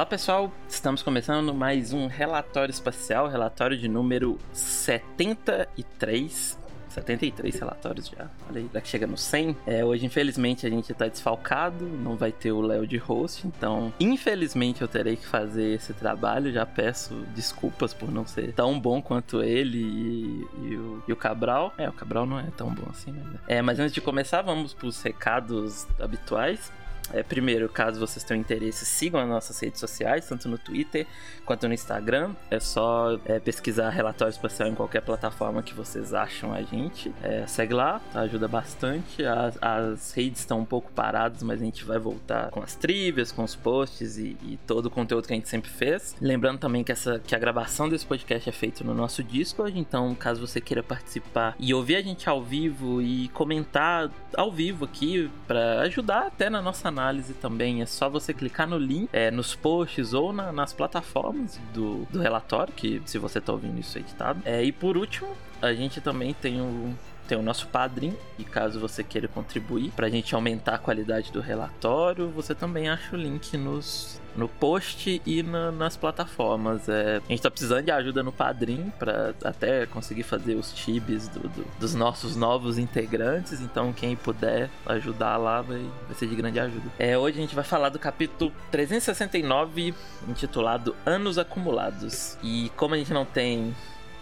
Olá pessoal, estamos começando mais um relatório espacial, relatório de número 73. 73 relatórios já. Olha aí, daqui chega no 100. É, hoje, infelizmente, a gente tá desfalcado, não vai ter o Léo de host, então, infelizmente, eu terei que fazer esse trabalho. Já peço desculpas por não ser tão bom quanto ele e, e, o, e o, Cabral. É, o Cabral não é tão bom assim, mas. É. é, mas antes de começar, vamos pros recados habituais. É, primeiro, caso vocês tenham interesse, sigam as nossas redes sociais, tanto no Twitter quanto no Instagram. É só é, pesquisar relatório espacial em qualquer plataforma que vocês acham a gente. É, segue lá, ajuda bastante. As, as redes estão um pouco paradas, mas a gente vai voltar com as trivias, com os posts e, e, todo o conteúdo que a gente sempre fez. Lembrando também que, essa, que a gravação desse podcast é feita no nosso Discord, então caso você queira participar e ouvir a gente ao vivo e comentar ao vivo aqui para ajudar até na nossa análise análise também, é só você clicar no link, é, nos posts ou na, nas plataformas do, do relatório, que se você está ouvindo isso editado. É, e por último, a gente também tem o tem o nosso padrinho, e caso você queira contribuir para a gente aumentar a qualidade do relatório, você também acha o link nos, no post e na, nas plataformas. É, a gente tá precisando de ajuda no padrinho para até conseguir fazer os tibes do, do, dos nossos novos integrantes, então quem puder ajudar lá vai, vai ser de grande ajuda. É, hoje a gente vai falar do capítulo 369, intitulado Anos Acumulados. E como a gente não tem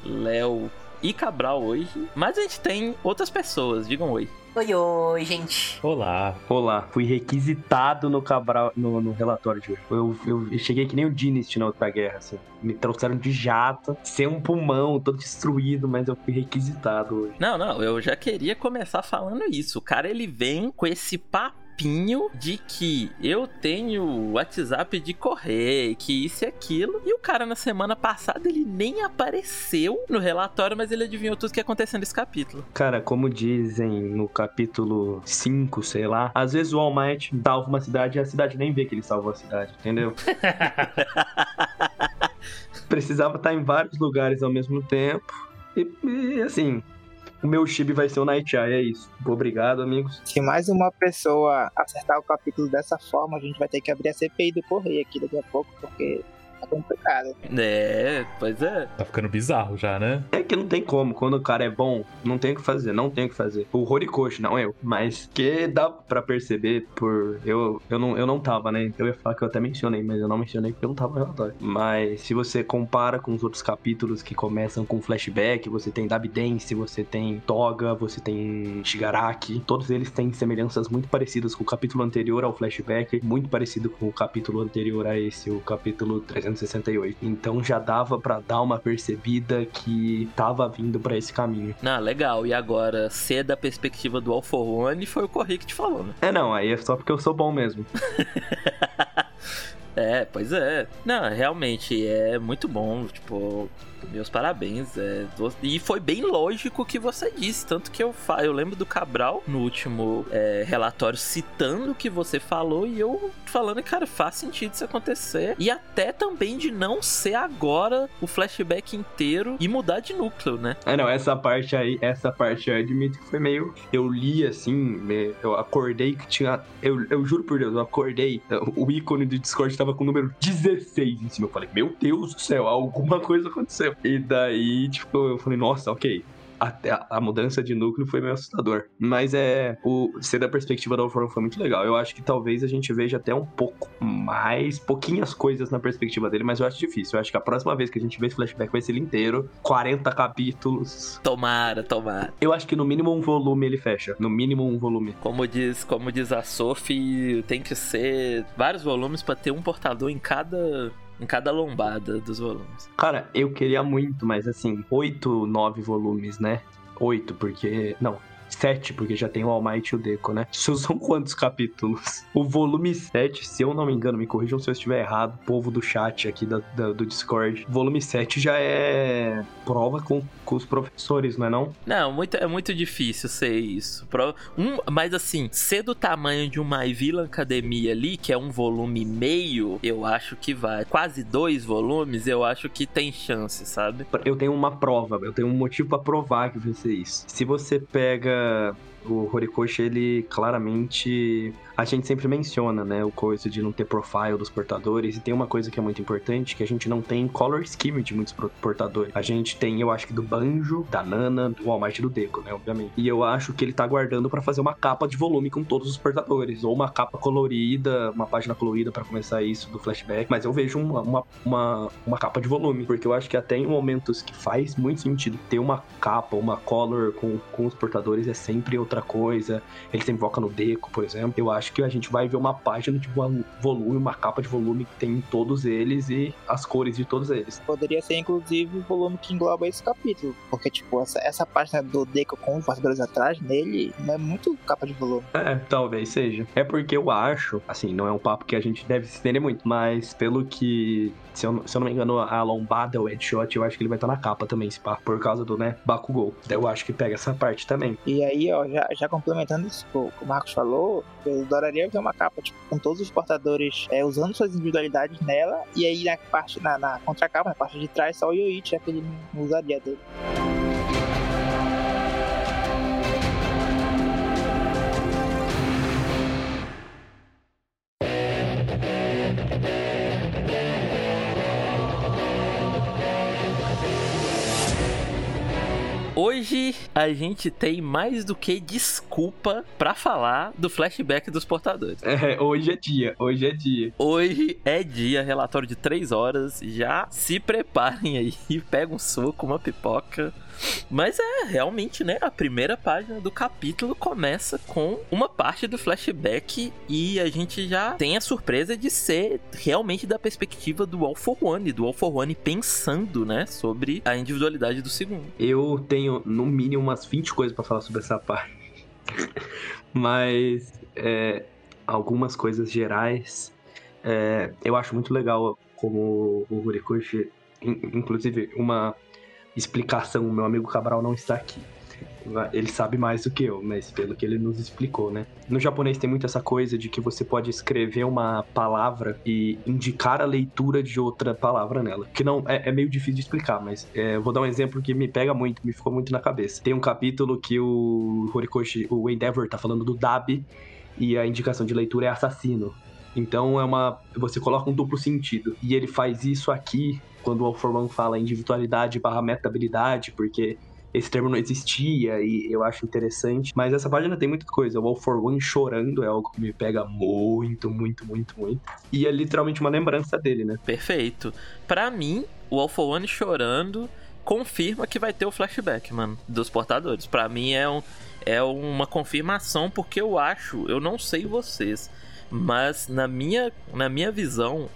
Léo e Cabral hoje, mas a gente tem outras pessoas. Digam oi. Oi, oi, gente. Olá. Olá. Fui requisitado no Cabral, no, no relatório de hoje. Eu, eu, eu, cheguei que nem o Dynasty na outra guerra, assim. Me trouxeram de jato, sem um pulmão, todo destruído, mas eu fui requisitado hoje. Não, não, eu já queria começar falando isso. O cara, ele vem com esse papo papinho de que eu tenho WhatsApp de correio, que isso e aquilo. E o cara na semana passada ele nem apareceu no relatório, mas ele adivinhou tudo que aconteceu nesse capítulo. Cara, como dizem no capítulo 5, sei lá, às vezes o All Might salva uma cidade e a cidade nem vê que ele salvou a cidade, entendeu? Precisava estar em vários lugares ao mesmo tempo. E, e assim, o meu chibi vai ser o Night Eye, é isso. Obrigado, amigos. Se mais uma pessoa acertar o capítulo dessa forma, a gente vai ter que abrir a CPI do Correio aqui daqui a pouco, porque tá complicado. É, pois é. Tá ficando bizarro já, né? É que não tem como. Quando o cara é bom, não tem o que fazer, não tem o que fazer. O Horikoshi, não eu. Mas que dá pra perceber por. Eu, eu, não, eu não tava, né? Eu ia falar que eu até mencionei, mas eu não mencionei porque eu não tava no relatório. Mas se você compara com os outros capítulos que começam com flashback, você tem Dabidense, você tem Toga, você tem Shigaraki. Todos eles têm semelhanças muito parecidas com o capítulo anterior ao flashback, muito parecido com o capítulo anterior a esse, o capítulo 300 368. Então já dava para dar uma percebida que tava vindo para esse caminho. Ah, legal. E agora, ser da perspectiva do for One foi o Corri que te falou, né? É, não, aí é só porque eu sou bom mesmo. É, pois é. Não, realmente é muito bom. Tipo, meus parabéns. É, e foi bem lógico o que você disse. Tanto que eu, eu lembro do Cabral no último é, relatório citando o que você falou e eu falando, cara, faz sentido isso acontecer. E até também de não ser agora o flashback inteiro e mudar de núcleo, né? É, não, essa parte aí, essa parte aí, admito que foi meio. Eu li assim, eu acordei que tinha. Eu, eu juro por Deus, eu acordei. O ícone do Discord tava com o número 16 em cima. Eu falei, meu Deus do céu, alguma coisa aconteceu. E daí, tipo, eu falei, nossa, ok até a, mudança de núcleo foi meio assustador. Mas é. O ser da perspectiva da Alforno foi muito legal. Eu acho que talvez a gente veja até um pouco mais, pouquinhas coisas na perspectiva dele, mas eu acho difícil. Eu acho que a próxima vez que a gente vê esse flashback vai ser ele inteiro. 40 capítulos. Tomara, tomara. Eu acho que no mínimo um volume ele fecha. No mínimo um volume. Como diz, como diz a Sophie, tem que ser vários volumes para ter um portador em cada em cada lombada dos volumes. Cara, eu queria muito, mas assim, oito, nove volumes, né? Oito, porque. Não, 7, porque já tem o All Might e o Deco, né? Isso são quantos capítulos? O volume 7, se eu não me engano, me corrijam se eu estiver errado, povo do chat aqui da, da, do Discord. Volume 7 já é prova com, com os professores, não é não? Não, muito, é muito difícil ser isso. Pro, um, mas assim, ser do tamanho de uma Villain Academia ali, que é um volume meio, eu acho que vai. Quase dois volumes, eu acho que tem chance, sabe? Eu tenho uma prova, eu tenho um motivo para provar que vai ser isso. Se você pega O Horikoshi, ele claramente a gente sempre menciona, né, o coisa de não ter profile dos portadores, e tem uma coisa que é muito importante, que a gente não tem color scheme de muitos portadores. A gente tem, eu acho que do Banjo, da Nana, do Walmart e do Deco, né, obviamente. E eu acho que ele tá guardando para fazer uma capa de volume com todos os portadores, ou uma capa colorida, uma página colorida para começar isso do flashback, mas eu vejo uma, uma, uma, uma, capa de volume, porque eu acho que até em momentos que faz muito sentido ter uma capa, uma color com, com os portadores é sempre outra coisa. Ele sempre invoca no Deco, por exemplo. Eu acho que a gente vai ver uma página de volume, uma capa de volume que tem todos eles e as cores de todos eles. Poderia ser, inclusive, o volume que engloba esse capítulo. Porque, tipo, essa, essa página do Deco com os portadores atrás, nele, não é muito capa de volume. É, talvez seja. É porque eu acho, assim, não é um papo que a gente deve se entender muito, mas pelo que se eu, se eu não me engano, a lombada, o headshot, eu acho que ele vai estar na capa também, se pá, por causa do, né, Bakugou. Eu acho que pega essa parte também. E aí, ó, já, já complementando isso que o Marcos falou, eu adoraria ver uma capa, tipo, com todos os portadores é, usando suas individualidades nela, e aí na parte, na, na contracapa, na parte de trás, só o Yoichi, já que ele não usaria dele. Hoje a gente tem mais do que desculpa para falar do flashback dos portadores. É, hoje é dia, hoje é dia. Hoje é dia, relatório de 3 horas. Já se preparem aí, pega um soco, uma pipoca mas é realmente, né? A primeira página do capítulo começa com uma parte do flashback e a gente já tem a surpresa de ser realmente da perspectiva do All for One, do All for One pensando, né, sobre a individualidade do segundo. Eu tenho no mínimo umas 20 coisas para falar sobre essa parte. Mas é, algumas coisas gerais. É, eu acho muito legal como o Horikoshi, inclusive uma explicação. O meu amigo Cabral não está aqui. Ele sabe mais do que eu, mas pelo que ele nos explicou, né? No japonês tem muito essa coisa de que você pode escrever uma palavra e indicar a leitura de outra palavra nela. Que não é, é meio difícil de explicar, mas é, vou dar um exemplo que me pega muito, me ficou muito na cabeça. Tem um capítulo que o Horikoshi, o Endeavor, tá falando do Dabi e a indicação de leitura é assassino. Então é uma. Você coloca um duplo sentido. E ele faz isso aqui quando o All for One fala individualidade barra metabilidade, porque esse termo não existia e eu acho interessante. Mas essa página tem muita coisa. O All for One chorando é algo que me pega muito, muito, muito, muito. E é literalmente uma lembrança dele, né? Perfeito. Para mim, o All for One chorando confirma que vai ter o flashback, mano, dos portadores. Para mim é, um, é uma confirmação, porque eu acho, eu não sei vocês, mas na minha, na minha visão,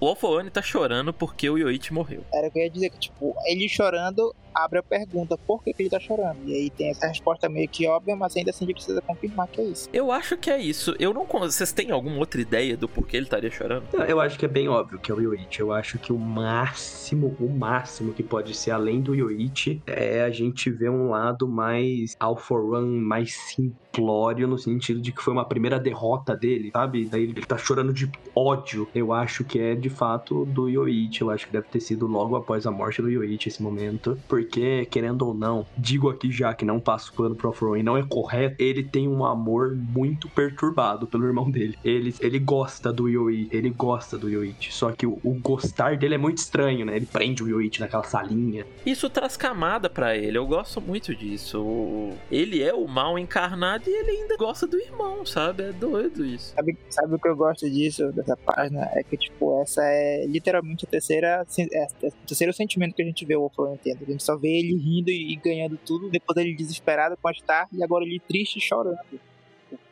o Alfoane tá chorando porque o Yoichi morreu. Era o que eu ia dizer que, tipo, ele chorando abre a pergunta por que, que, ele tá chorando. E aí tem essa resposta meio que óbvia, mas ainda assim a gente precisa confirmar que é isso. Eu acho que é isso. Eu não. Vocês têm alguma outra ideia do porquê ele estaria chorando? Eu acho que é bem óbvio que é o Yoichi. Eu acho que o máximo, o máximo que pode ser além do Yoichi é a gente ver um lado mais All for One, mais simplório, no sentido de que foi uma primeira derrota dele, sabe? Daí ele tá chorando de ódio. Eu acho que é de fato do Yoichi. Eu acho que deve ter sido logo após a morte do Yoichi esse momento. Porque porque, querendo ou não, digo aqui já que não passo pano pro Afro e não é correto, ele tem um amor muito perturbado pelo irmão dele. Ele, ele gosta do Yoi, ele gosta do Yoichi, só que o, o, gostar dele é muito estranho, né? Ele prende o Yoichi naquela salinha. Isso traz camada para ele, eu gosto muito disso. Ele é o mal encarnado e ele ainda gosta do irmão, sabe? É doido isso. Sabe, sabe o que eu gosto disso, dessa página? É que, tipo, essa é literalmente a terceira, é, é, o terceiro sentimento que a gente vê o Afro Nintendo. A gente só vê ele rindo e ganhando tudo, depois ele desesperado com a Star e agora ele triste e chorando.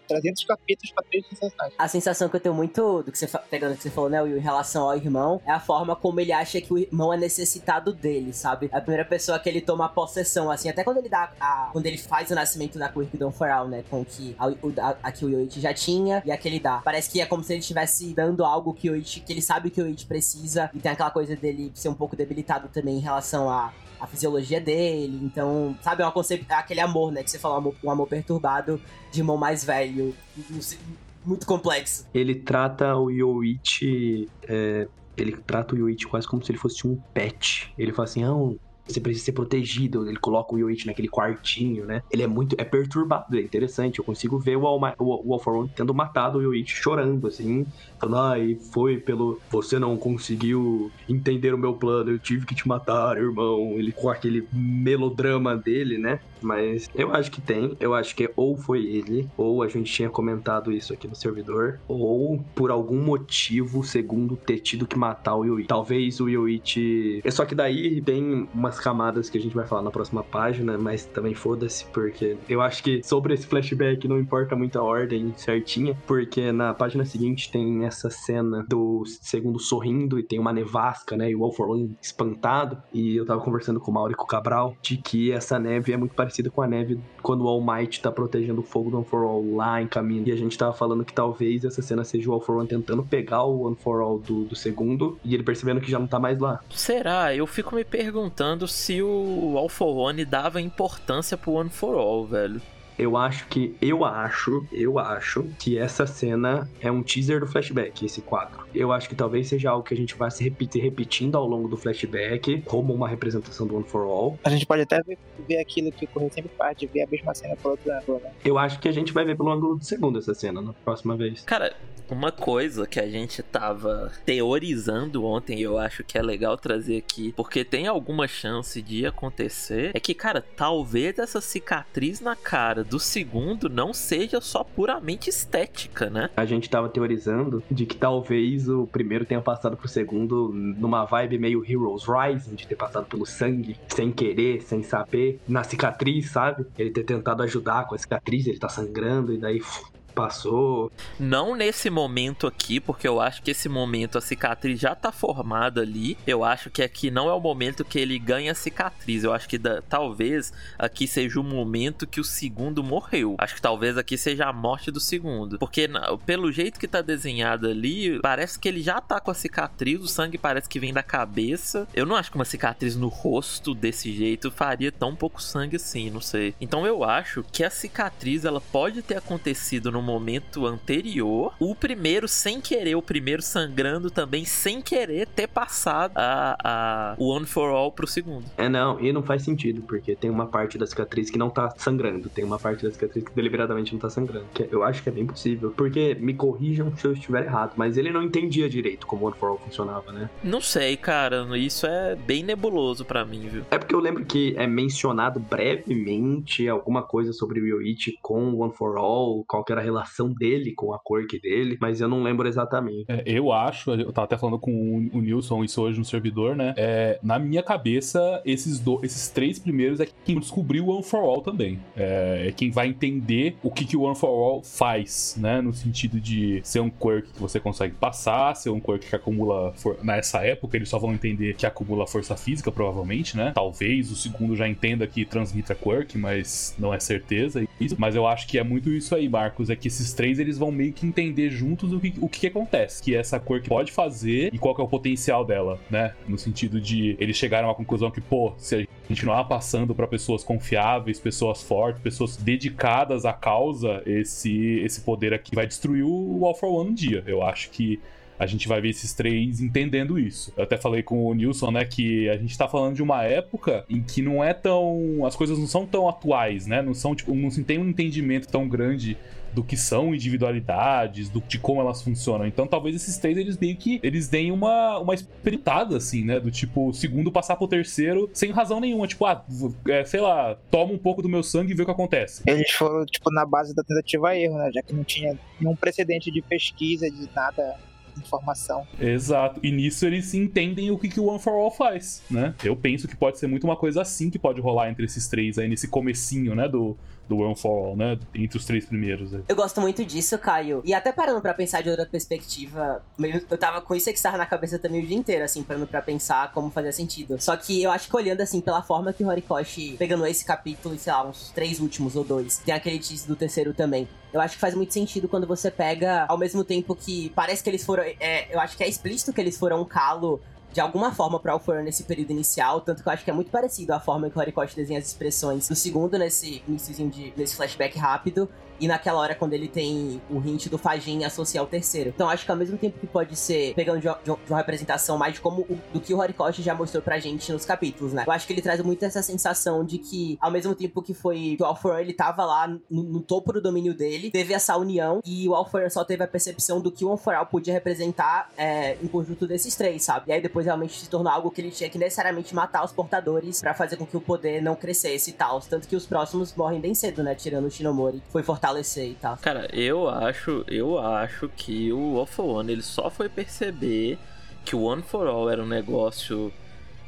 300 capítulos pra três sensações. A sensação que eu tenho muito do que você pegando o que você falou, né, em relação ao irmão, é a forma como ele acha que o irmão é necessitado dele, sabe? É a primeira pessoa que ele toma possessão, assim, até quando ele dá a, quando ele faz o nascimento da Quirkdom for All, né, com que a, a, a que o Yoichi já tinha e a que ele dá. Parece que é como se ele estivesse dando algo que o Yoichi, que ele sabe que o Yoichi precisa e tem aquela coisa dele ser um pouco debilitado também em relação a a fisiologia dele. Então, sabe, é concep... É aquele amor, né? Que você falou, um amor perturbado de irmão mais velho. Muito complexo. Ele trata o Yoichi. É, ele trata o Yoichi quase como se ele fosse um pet. Ele fala assim: ah, você precisa ser protegido. Ele coloca o Yoichi naquele quartinho, né? Ele é muito. É perturbado, é interessante. Eu consigo ver o All, o, o All for One tendo matado o Yoichi chorando, assim. Falando, ah, foi pelo. Você não conseguiu entender o meu plano, eu tive que te matar, irmão. Ele com aquele melodrama dele, né? Mas eu acho que tem. Eu acho que ou foi ele, ou a gente tinha comentado isso aqui no servidor, ou por algum motivo, segundo ter tido que matar o Yoichi. Talvez o Yoichi. É só que daí tem umas camadas que a gente vai falar na próxima página, mas também foda-se, porque eu acho que sobre esse flashback não importa muito a ordem certinha, porque na página seguinte tem essa cena do segundo sorrindo e tem uma nevasca, né? E o One espantado. E eu tava conversando com o Maurico Cabral de que essa neve é muito parecida com a neve quando o All Might tá protegendo o fogo do One for All lá em caminho. E a gente tava falando que talvez essa cena seja o All for One tentando pegar o One for All do, do segundo e ele percebendo que já não tá mais lá. Será? Eu fico me perguntando se o All for One dava importância pro One for All, velho. Eu acho que. Eu acho. Eu acho que essa cena é um teaser do flashback, esse quadro. Eu acho que talvez seja algo que a gente vai se repetir, repetindo ao longo do flashback, como uma representação do One for All. A gente pode até ver, ver aquilo que o Correio sempre faz, de ver a mesma cena por outro ângulo, né? Eu acho que a gente vai ver pelo ângulo do segundo essa cena na próxima vez. Cara, uma coisa que a gente tava teorizando ontem, e eu acho que é legal trazer aqui, porque tem alguma chance de acontecer, é que, cara, talvez essa cicatriz na cara do segundo não seja só puramente estética, né? A gente tava teorizando de que talvez o primeiro tenha passado pro segundo numa vibe meio Heroes Rising, de ter passado pelo sangue, sem querer, sem saber, na cicatriz, sabe? Ele ter tentado ajudar com a cicatriz, ele tá sangrando, e daí passou. Não nesse momento aqui, porque eu acho que esse momento a cicatriz já tá formada ali. Eu acho que aqui não é o momento que ele ganha a cicatriz. Eu acho que da, talvez aqui seja o momento que o segundo morreu. Acho que talvez aqui seja a morte do segundo. Porque pelo jeito que tá desenhado ali, parece que ele já tá com a cicatriz, o sangue parece que vem da cabeça. Eu não acho que uma cicatriz no rosto desse jeito faria tão pouco sangue assim, não sei. Então eu acho que a cicatriz ela pode ter acontecido no momento anterior. O primeiro, sem querer, o primeiro sangrando também, sem querer ter passado a, a o One for All pro segundo. É, não, e não faz sentido, porque tem uma parte da cicatriz que não tá sangrando, tem uma parte da cicatriz que deliberadamente não tá sangrando. Que eu acho que é bem possível, porque me corrijam se eu estiver errado, mas ele não entendia direito como o One for All funcionava, né? Não sei, cara, isso é bem nebuloso para mim, viu? É porque eu lembro que é mencionado brevemente alguma coisa sobre o Yoichi com o One for All, qual que era a relação relação dele com a quirk dele, mas eu não lembro exatamente. É, eu acho, eu tava até falando com o, Nilson isso hoje no servidor, né? É, na minha cabeça, esses, do, esses três primeiros é quem descobriu o One for All também. É, é, quem vai entender o que, que o One for All faz, né? No sentido de ser um quirk que você consegue passar, ser um quirk que acumula. For... Nessa época, eles só vão entender que acumula força física, provavelmente, né? Talvez o segundo já entenda que transmita quirk, mas não é certeza. Mas eu acho que é muito isso aí, Marcos. É que esses três eles vão meio que entender juntos o que, o que, que acontece, que essa cor que pode fazer e qual que é o potencial dela, né? No sentido de eles chegaram à conclusão que, pô, se a continuar passando para pessoas confiáveis, pessoas fortes, pessoas dedicadas à causa, esse, esse poder aqui vai destruir o All for One um dia. Eu acho que a gente vai ver esses três entendendo isso. Eu até falei com o Nilson, né, que a gente tá falando de uma época em que não é tão. as coisas não são tão atuais, né? Não são, tipo, não se tem um entendimento tão grande do que são individualidades, do, de como elas funcionam. Então talvez esses três eles meio que eles deem uma, uma experimentada, assim, né? Do tipo, segundo passar pro terceiro sem razão nenhuma. Tipo, ah, é, sei lá, toma um pouco do meu sangue e vê o que acontece. Eles foram, tipo, na base da tentativa erro, né? Já que não tinha nenhum precedente de pesquisa, de nada informação. Exato. E nisso eles entendem o que, que o One for All faz, né? Eu penso que pode ser muito uma coisa assim que pode rolar entre esses três aí, nesse comecinho, né, do, do One for All, né? Entre os três primeiros. Né? Eu gosto muito disso, Caio. E até parando para pensar de outra perspectiva, eu tava com isso que estava na cabeça também o dia inteiro, assim, parando pra pensar como fazia sentido. Só que eu acho que olhando, assim, pela forma que o Horikoshi, pegando esse capítulo e, sei lá, uns três últimos ou dois, tem aquele tease do terceiro também. Eu acho que faz muito sentido quando você pega, ao mesmo tempo que parece que eles foram. É, eu acho que é explícito que eles foram um calo de alguma forma para o Alforan nesse período inicial, tanto que eu acho que é muito parecido a forma que o Horikoshi desenha as expressões do segundo nesse iníciozinho de nesse flashback rápido. E naquela hora quando ele tem o hint do Fajin associar o terceiro. Então acho que ao mesmo tempo que pode ser, pegando de, de, uma representação mais de como o, do que o Horikoshi já mostrou pra gente nos capítulos, né? Eu acho que ele traz muito essa sensação de que, ao mesmo tempo que foi que o Alforan, ele tava lá no, no, topo do domínio dele, teve essa união e o Alforan só teve a percepção do que o One for All podia representar é, em conjunto desses três, sabe? E aí depois realmente se tornou algo que ele tinha que necessariamente matar os portadores para fazer com que o poder não crescesse e tal. Tanto que os próximos morrem bem cedo, né? Tirando o Shinomori, que foi fortalecer e tal. Cara, eu acho, eu acho que o All for One, ele só foi perceber que o One for All era um negócio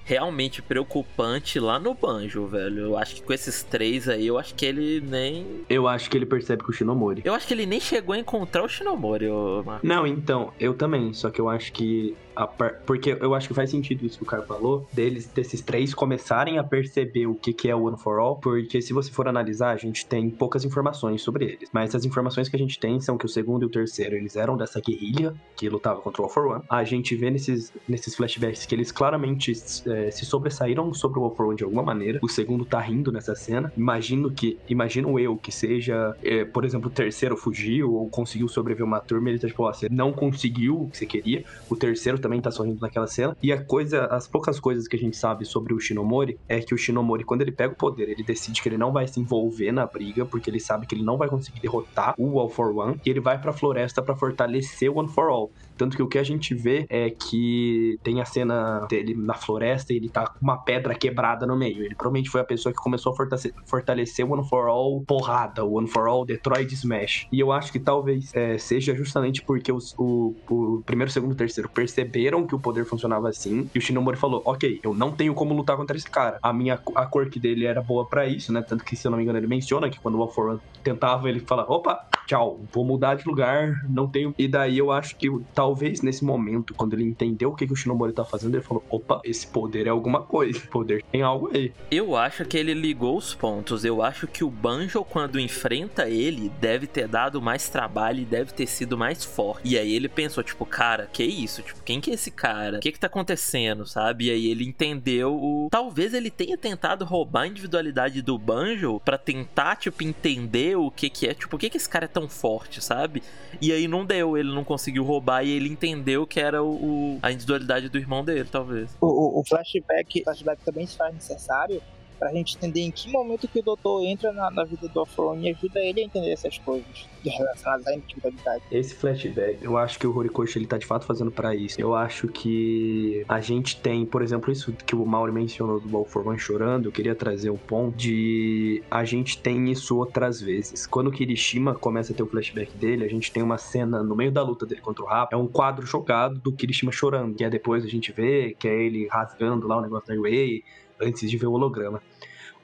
realmente preocupante lá no Banjo, velho. Eu acho que com esses três aí, eu acho que ele nem. Eu acho que ele percebe que o Shinomori. Eu acho que ele nem chegou a encontrar o Shinomori, ô Marco. Não, então, eu também. Só que eu acho que Par... Porque eu acho que faz sentido isso que o cara falou, deles, desses três começarem a perceber o que, que é o One for All, porque se você for analisar, a gente tem poucas informações sobre eles. Mas as informações que a gente tem são que o segundo e o terceiro, eles eram dessa guerrilha que lutava contra o All for One. A gente vê nesses, nesses flashbacks que eles claramente é, se sobressaíram sobre o One de alguma maneira. O segundo tá rindo nessa cena. Imagino que, imagino eu que seja, é, por exemplo, o terceiro fugiu ou conseguiu sobreviver uma turma, ele tá tipo, ó, você não conseguiu o que você queria. O terceiro também tá sorrindo naquela cena. E a coisa, as poucas coisas que a gente sabe sobre o Shinomori é que o Shinomori, quando ele pega o poder, ele decide que ele não vai se envolver na briga, porque ele sabe que ele não vai conseguir derrotar o All for One, e ele vai pra floresta para fortalecer o One for All. Tanto que o que a gente vê é que tem a cena dele na floresta e ele tá com uma pedra quebrada no meio. Ele provavelmente foi a pessoa que começou a fortalecer, o One for All porrada, o One for All Detroit Smash. E eu acho que talvez é, seja justamente porque os, o, o primeiro, segundo e terceiro perceberam que o poder funcionava assim. E o Shinomori falou: Ok, eu não tenho como lutar contra esse cara. A minha a quirk dele era boa para isso, né? Tanto que, se eu não me engano, ele menciona que quando o All for One tentava, ele fala: opa, tchau, vou mudar de lugar, não tenho. E daí eu acho que tal talvez nesse momento, quando ele entendeu o que, que o Shinomori tá fazendo, ele falou: opa, esse poder é alguma coisa, poder tem algo aí. Eu acho que ele ligou os pontos. Eu acho que o Banjo, quando enfrenta ele, deve ter dado mais trabalho e deve ter sido mais forte. E aí ele pensou, tipo, cara, que isso? Tipo, quem que é esse cara? O que que tá acontecendo, sabe? E aí ele entendeu o. Talvez ele tenha tentado roubar a individualidade do Banjo para tentar, tipo, entender o que que é, tipo, por que que esse cara é tão forte, sabe? E aí não deu, ele não conseguiu roubar e ele entendeu que era o, o a individualidade do irmão dele, talvez. O, o, o flashback, flashback também se faz necessário pra gente entender em que momento que o doutor entra na, na vida do Afron e ajuda ele a entender essas coisas relacionadas à individualidade. Esse flashback, eu acho que o Horikoshi ele tá de fato fazendo para isso. Eu acho que a gente tem, por exemplo, isso que o Mauri mencionou do Balforman chorando, eu queria trazer um ponto de a gente tem isso outras vezes. Quando o Kirishima começa a ter o flashback dele, a gente tem uma cena no meio da luta dele contra o Rap, é um quadro jogado do Kirishima chorando, que é depois a gente vê que é ele rasgando lá o negócio da Wei, antes de ver o holograma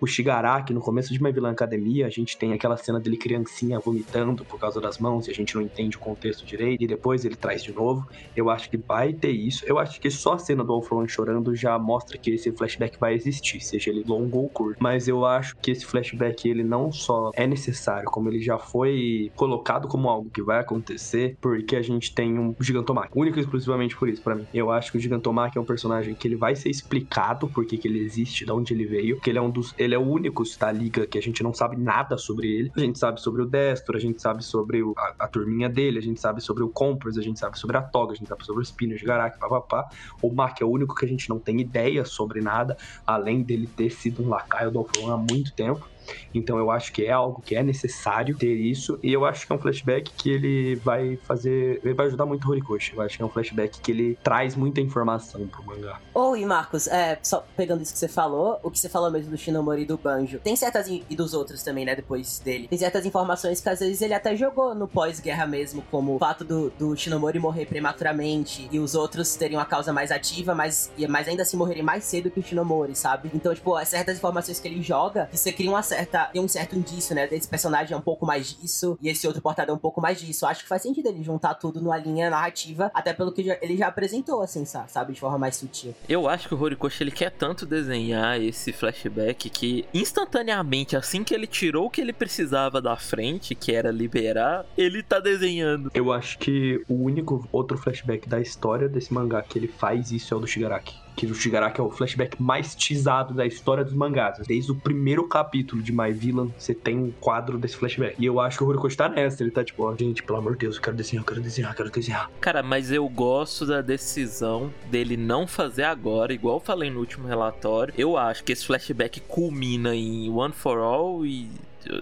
o Shigaraki, no começo de My Villain Academia, a gente tem aquela cena dele criancinha vomitando por causa das mãos e a gente não entende o contexto direito, e depois ele traz de novo. Eu acho que vai ter isso. Eu acho que só a cena do All chorando já mostra que esse flashback vai existir, seja ele longo ou curto. Mas eu acho que esse flashback, ele não só é necessário, como ele já foi colocado como algo que vai acontecer, porque a gente tem um Gigantomach. Único e exclusivamente por isso, para mim. Eu acho que o Gigantomach é um personagem que ele vai ser explicado porque que ele existe, de onde ele veio, que ele é um dos ele é o único da liga que a gente não sabe nada sobre ele. A gente sabe sobre o Destro, a gente sabe sobre o, a, a, turminha dele, a gente sabe sobre o Compress, a gente sabe sobre a Toga, a gente sabe sobre o Spinner, Garak, papapá. O Mark é o único que a gente não tem ideia sobre nada, além dele ter sido um lacaio do Alfron há muito tempo. Então eu acho que é algo que é necessário ter isso. E eu acho que é um flashback que ele vai fazer. Ele vai ajudar muito o Horikoshi. Eu acho que é um flashback que ele traz muita informação pro mangá. Oi, Marcos, é, só pegando isso que você falou, o que você falou mesmo do Shinomori e do Banjo. Tem certas. E dos outros também, né? Depois dele. Tem certas informações que às vezes ele até jogou no pós-guerra mesmo, como o fato do, do Shinomori morrer prematuramente e os outros terem uma causa mais ativa, mas, mas ainda assim morrerem mais cedo que o Shinomori, sabe? Então, tipo, certas informações que ele joga, você cria uma certa. Tem um certo indício, né? Desse personagem é um pouco mais disso e esse outro portador é um pouco mais disso. Acho que faz sentido ele juntar tudo numa linha narrativa, até pelo que já, ele já apresentou, assim, sabe? De forma mais sutil. Eu acho que o Horikoshi ele quer tanto desenhar esse flashback que instantaneamente, assim que ele tirou o que ele precisava da frente, que era liberar, ele tá desenhando. Eu acho que o único outro flashback da história desse mangá que ele faz isso é o do Shigaraki que o Shigaraki é o flashback mais teasado da história dos mangás. Desde o primeiro capítulo de My Villain, você tem um quadro desse flashback. E eu acho que o Horikoshi tá nessa. Ele tá tipo, ó, gente, pelo amor de Deus, eu quero desenhar, eu quero desenhar, eu quero desenhar. Cara, mas eu gosto da decisão dele não fazer agora, igual eu falei no último relatório. Eu acho que esse flashback culmina em One for All e,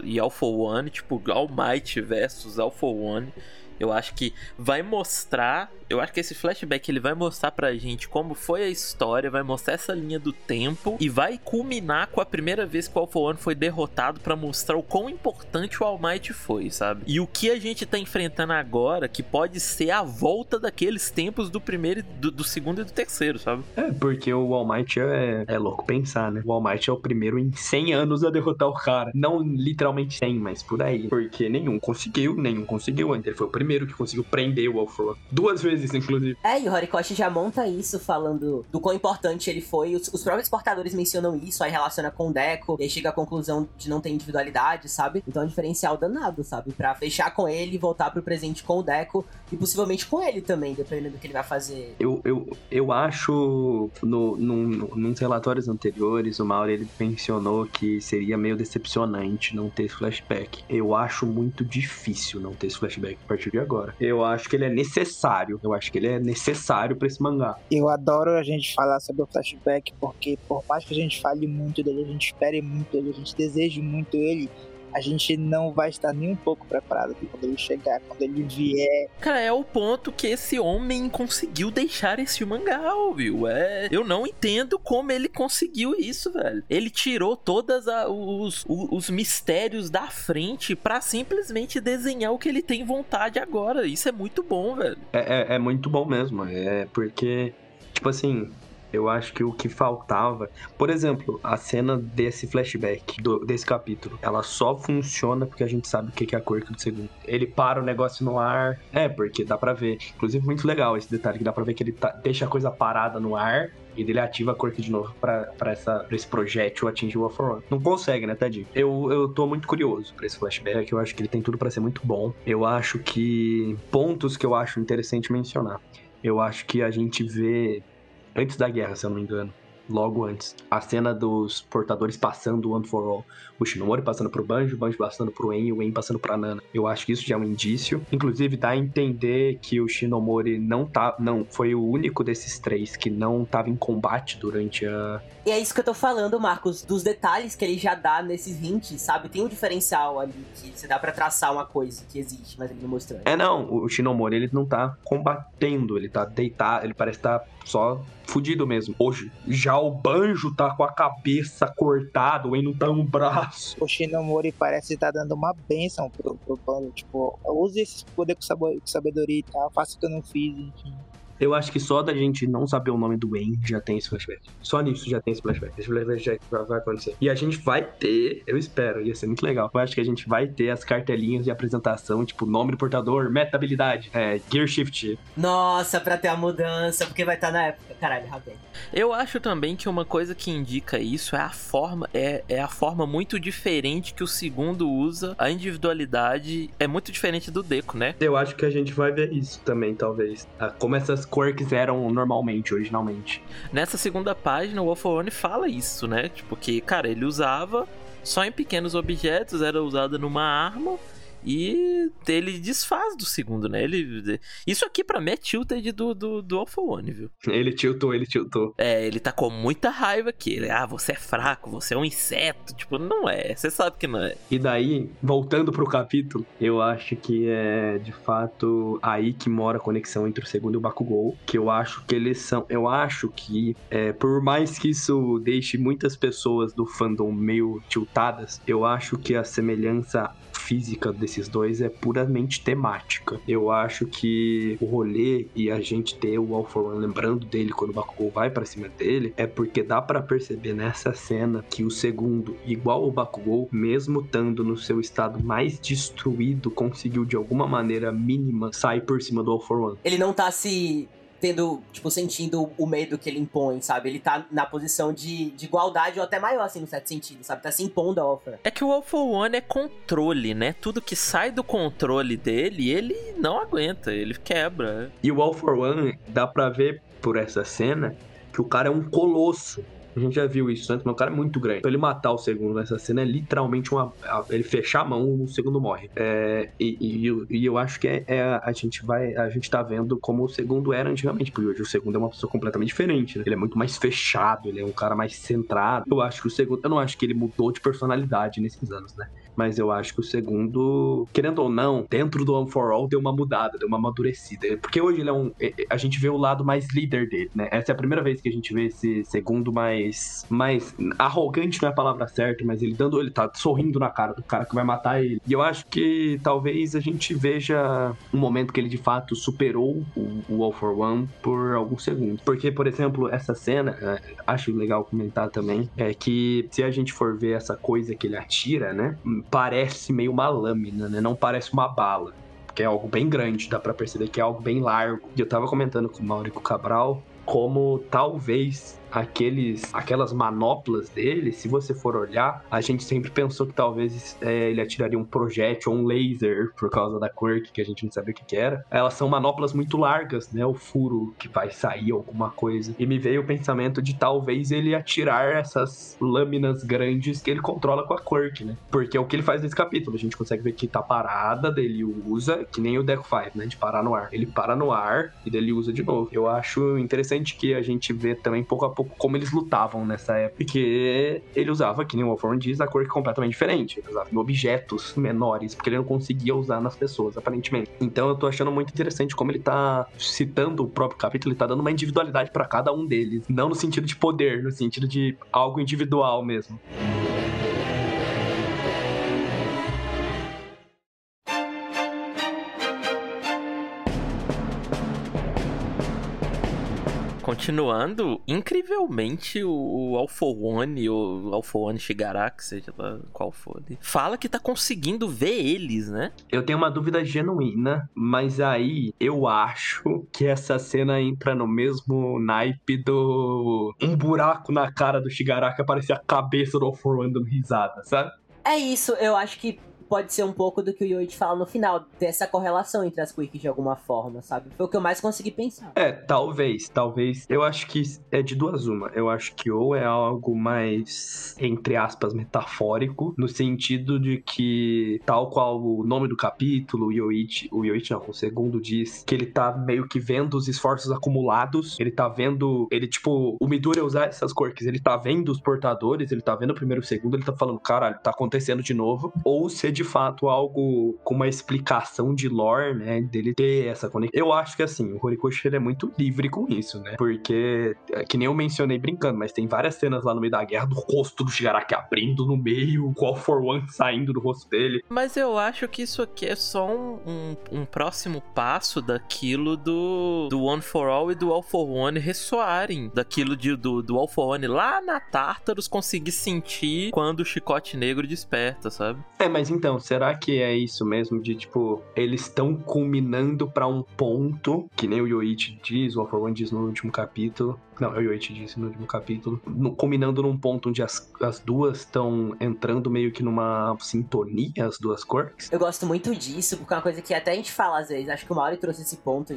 e All for One, tipo, All Might versus All for One. Eu acho que vai mostrar. Eu acho que esse flashback ele vai mostrar pra gente como foi a história, vai mostrar essa linha do tempo e vai culminar com a primeira vez que o Alpha One foi derrotado para mostrar o quão importante o All Might foi, sabe? E o que a gente tá enfrentando agora, que pode ser a volta daqueles tempos do primeiro, do, do segundo e do terceiro, sabe? É, porque o All Might é, é louco pensar, né? O All Might é o primeiro em 100 anos a derrotar o cara. Não literalmente 100, mas por aí. Porque nenhum conseguiu, nenhum conseguiu. Ele foi o primeiro que conseguiu prender o Alfro. Duas vezes, inclusive. É, e o Horikoshi já monta isso falando do quão importante ele foi. Os, os próprios portadores mencionam isso, aí relaciona com o Deco, e aí chega à conclusão de não ter individualidade, sabe? Então é um diferencial danado, sabe? Pra fechar com ele e voltar pro presente com o Deco, e possivelmente com ele também, dependendo do que ele vai fazer. Eu, eu, eu acho, no, no, nos relatórios anteriores, o Mauro ele mencionou que seria meio decepcionante não ter esse flashback. Eu acho muito difícil não ter esse flashback a partir de agora. Eu acho que ele é necessário. Eu acho que ele é necessário para esse mangá. Eu adoro a gente falar sobre o flashback, porque por mais que a gente fale muito dele, a gente espere muito dele, a gente deseje muito ele, a gente não vai estar nem um pouco preparado quando ele chegar, quando ele vier. Cara, é o ponto que esse homem conseguiu deixar esse mangá, viu? É, eu não entendo como ele conseguiu isso, velho. Ele tirou todos os, os, os, mistérios da frente para simplesmente desenhar o que ele tem vontade agora. Isso é muito bom, velho. É, é, é muito bom mesmo. É porque, tipo assim, eu acho que o que faltava. Por exemplo, a cena desse flashback, do, desse capítulo, ela só funciona porque a gente sabe o que é a cor do segundo. Ele para o negócio no ar. É, porque dá pra ver. Inclusive, muito legal esse detalhe, que dá pra ver que ele tá, deixa a coisa parada no ar e ele ativa a Quirk de novo pra, pra, essa, pra esse projétil atingir o One. Não consegue, né, tadinho? Eu, eu tô muito curioso pra esse flashback, eu acho que ele tem tudo para ser muito bom. Eu acho que pontos que eu acho interessante mencionar. Eu acho que a gente vê antes da guerra, se eu não me engano. Logo antes. A cena dos portadores passando One for All. O Shinomori passando pro Banjo, o Banjo passando pro En e o En passando pra Nana. Eu acho que isso já é um indício. Inclusive, dá a entender que o Shinomori não tá. Não, foi o único desses três que não tava em combate durante a. E é isso que eu tô falando, Marcos, dos detalhes que ele já dá nesses hints, sabe? Tem um diferencial ali que você dá para traçar uma coisa que existe, mas ele não mostrou. É, não, o Shinomori ele não tá combatendo, ele tá deitado, ele parece estar tá só fudido mesmo. Hoje, já o Banjo tá com a cabeça cortada, o En não tá um braço. O Shinomori parece estar tá dando uma benção pro, pro Banjo, tipo, use esse poder com sabedoria e tal, faça o que eu não fiz, enfim. Eu acho que só da gente não saber o nome do Wayne já tem esse flashback. Só nisso já tem esse flashback. Esse flashback já vai acontecer. E a gente vai ter, eu espero, ia ser muito legal. Eu acho que a gente vai ter as cartelinhas de apresentação, tipo, nome do portador, meta habilidade, é, gear shift. Nossa, pra ter a mudança, porque vai estar tá na época. Caralho, rapaz. Eu acho também que uma coisa que indica isso é a forma, é, é a forma muito diferente que o segundo usa. A individualidade é muito diferente do Deco, né? Eu acho que a gente vai ver isso também, talvez. Ah, como essas quirks eram normalmente, originalmente. Nessa segunda página, o Wolfone fala isso, né? Tipo, que, cara, ele usava só em pequenos objetos, era usada numa arma e ele desfaz do segundo, né? Ele, isso aqui pra mim é tilted do, do, do Alpha One, viu? Ele tiltou, ele tiltou. É, ele tá com muita raiva aqui. Ele, ah, você é fraco, você é um inseto. Tipo, não é, você sabe que não é. E daí, voltando pro capítulo, eu acho que é de fato aí que mora a conexão entre o segundo e o Bakugou. Que eu acho que eles são. Eu acho que, é, por mais que isso deixe muitas pessoas do fandom meio tiltadas, eu acho que a semelhança física desses dois é puramente temática. Eu acho que o rolê e a gente ter o All for One lembrando dele quando o Bakugou vai para cima dele é porque dá para perceber nessa cena que o segundo, igual o Bakugou, mesmo estando no seu estado mais destruído, conseguiu de alguma maneira mínima sair por cima do All for One. Ele não tá se tendo, tipo, sentindo o medo que ele impõe, sabe? Ele tá na posição de, de igualdade ou até maior, assim, no certo sentido, sabe? Tá se impondo a Alpha. É que o Alpha One é controle, né? Tudo que sai do controle dele, ele não aguenta, ele quebra. E o Alpha One, dá pra ver por essa cena que o cara é um colosso. A gente já viu isso antes, mas o cara é muito grande. Então ele matar o segundo nessa cena é literalmente uma. Ele fechar a mão, o segundo morre. É, e, e, e, eu acho que é, é, a gente vai. A gente tá vendo como o segundo era antigamente, porque hoje o segundo é uma pessoa completamente diferente, né? Ele é muito mais fechado, ele é um cara mais centrado. Eu acho que o segundo. Eu não acho que ele mudou de personalidade nesses anos, né? Mas eu acho que o segundo, querendo ou não, dentro do One for All deu uma mudada, deu uma amadurecida. Porque hoje ele é um. A gente vê o lado mais líder dele, né? Essa é a primeira vez que a gente vê esse segundo mais. mais arrogante não é a palavra certa, mas ele dando. Ele tá sorrindo na cara do cara que vai matar ele. E eu acho que talvez a gente veja um momento que ele de fato superou o, o All for One por alguns segundos. Porque, por exemplo, essa cena, é, acho legal comentar também, é que se a gente for ver essa coisa que ele atira, né? Parece meio uma lâmina, né? Não parece uma bala. Que é algo bem grande, dá pra perceber que é algo bem largo. E eu tava comentando com o Maurico Cabral como talvez aqueles, aquelas manoplas dele, se você for olhar, a gente sempre pensou que talvez é, ele atiraria um projétil ou um laser por causa da quirk, que a gente não sabia o que, que, era. Elas são manoplas muito largas, né? O furo que vai sair alguma coisa. E me veio o pensamento de talvez ele atirar essas lâminas grandes que ele controla com a quirk, né? Porque é o que ele faz nesse capítulo. A gente consegue ver que tá parada, dele usa, que nem o Deco 5, né? De parar no ar. Ele para no ar e dele usa de novo. Eu acho interessante que a gente vê também pouco a pouco pouco como eles lutavam nessa época. Porque ele usava, que nem o Wolfram diz, a cor completamente diferente. Ele usava em objetos menores, porque ele não conseguia usar nas pessoas, aparentemente. Então eu tô achando muito interessante como ele tá citando o próprio capítulo, ele tá dando uma individualidade para cada um deles. Não no sentido de poder, no sentido de algo individual mesmo. Continuando, incrivelmente o, o Alpha One, o Alpha One Shigaraki, seja lá qual for, fala que tá conseguindo ver eles, né? Eu tenho uma dúvida genuína, mas aí eu acho que essa cena entra no mesmo naipe do um buraco na cara do Shigaraki aparecer a cabeça do Alpha One dando risada, sabe? É isso, eu acho que pode ser um pouco do que o Yoichi fala no final, dessa correlação entre as quirks de alguma forma, sabe? Foi o que eu mais consegui pensar. É, talvez, talvez. Eu acho que é de duas uma. Eu acho que ou é algo mais, entre aspas, metafórico, no sentido de que, tal qual o nome do capítulo, o Yoichi, o Yoichi não, o segundo diz que ele tá meio que vendo os esforços acumulados, ele tá vendo, ele tipo, o Midori usar essas quirks, ele tá vendo os portadores, ele tá vendo o primeiro e o segundo, ele tá falando, caralho, tá acontecendo de novo, ou se de de fato algo com uma explicação de lore, né? Dele ter essa conexão. Eu acho que assim, o Horikoshi ele é muito livre com isso, né? Porque, é, que nem eu mencionei brincando, mas tem várias cenas lá no meio da guerra do rosto do Shigaraki abrindo no meio, o All for One saindo do rosto dele. Mas eu acho que isso aqui é só um, um, um próximo passo daquilo do, do One for All e do All for One ressoarem. Daquilo de, do, do All for One lá na Tartarus conseguir sentir quando o chicote negro desperta, sabe? É, mas então, então, será que é isso mesmo de tipo, eles estão culminando para um ponto, que nem o Yoichi diz, o One diz no último capítulo. Não, o Yoichi disse no último capítulo. No, culminando num ponto onde as, as duas estão entrando meio que numa sintonia, as duas cores. Eu gosto muito disso, porque é uma coisa que até a gente fala às vezes. Acho que o Mauri trouxe esse ponto,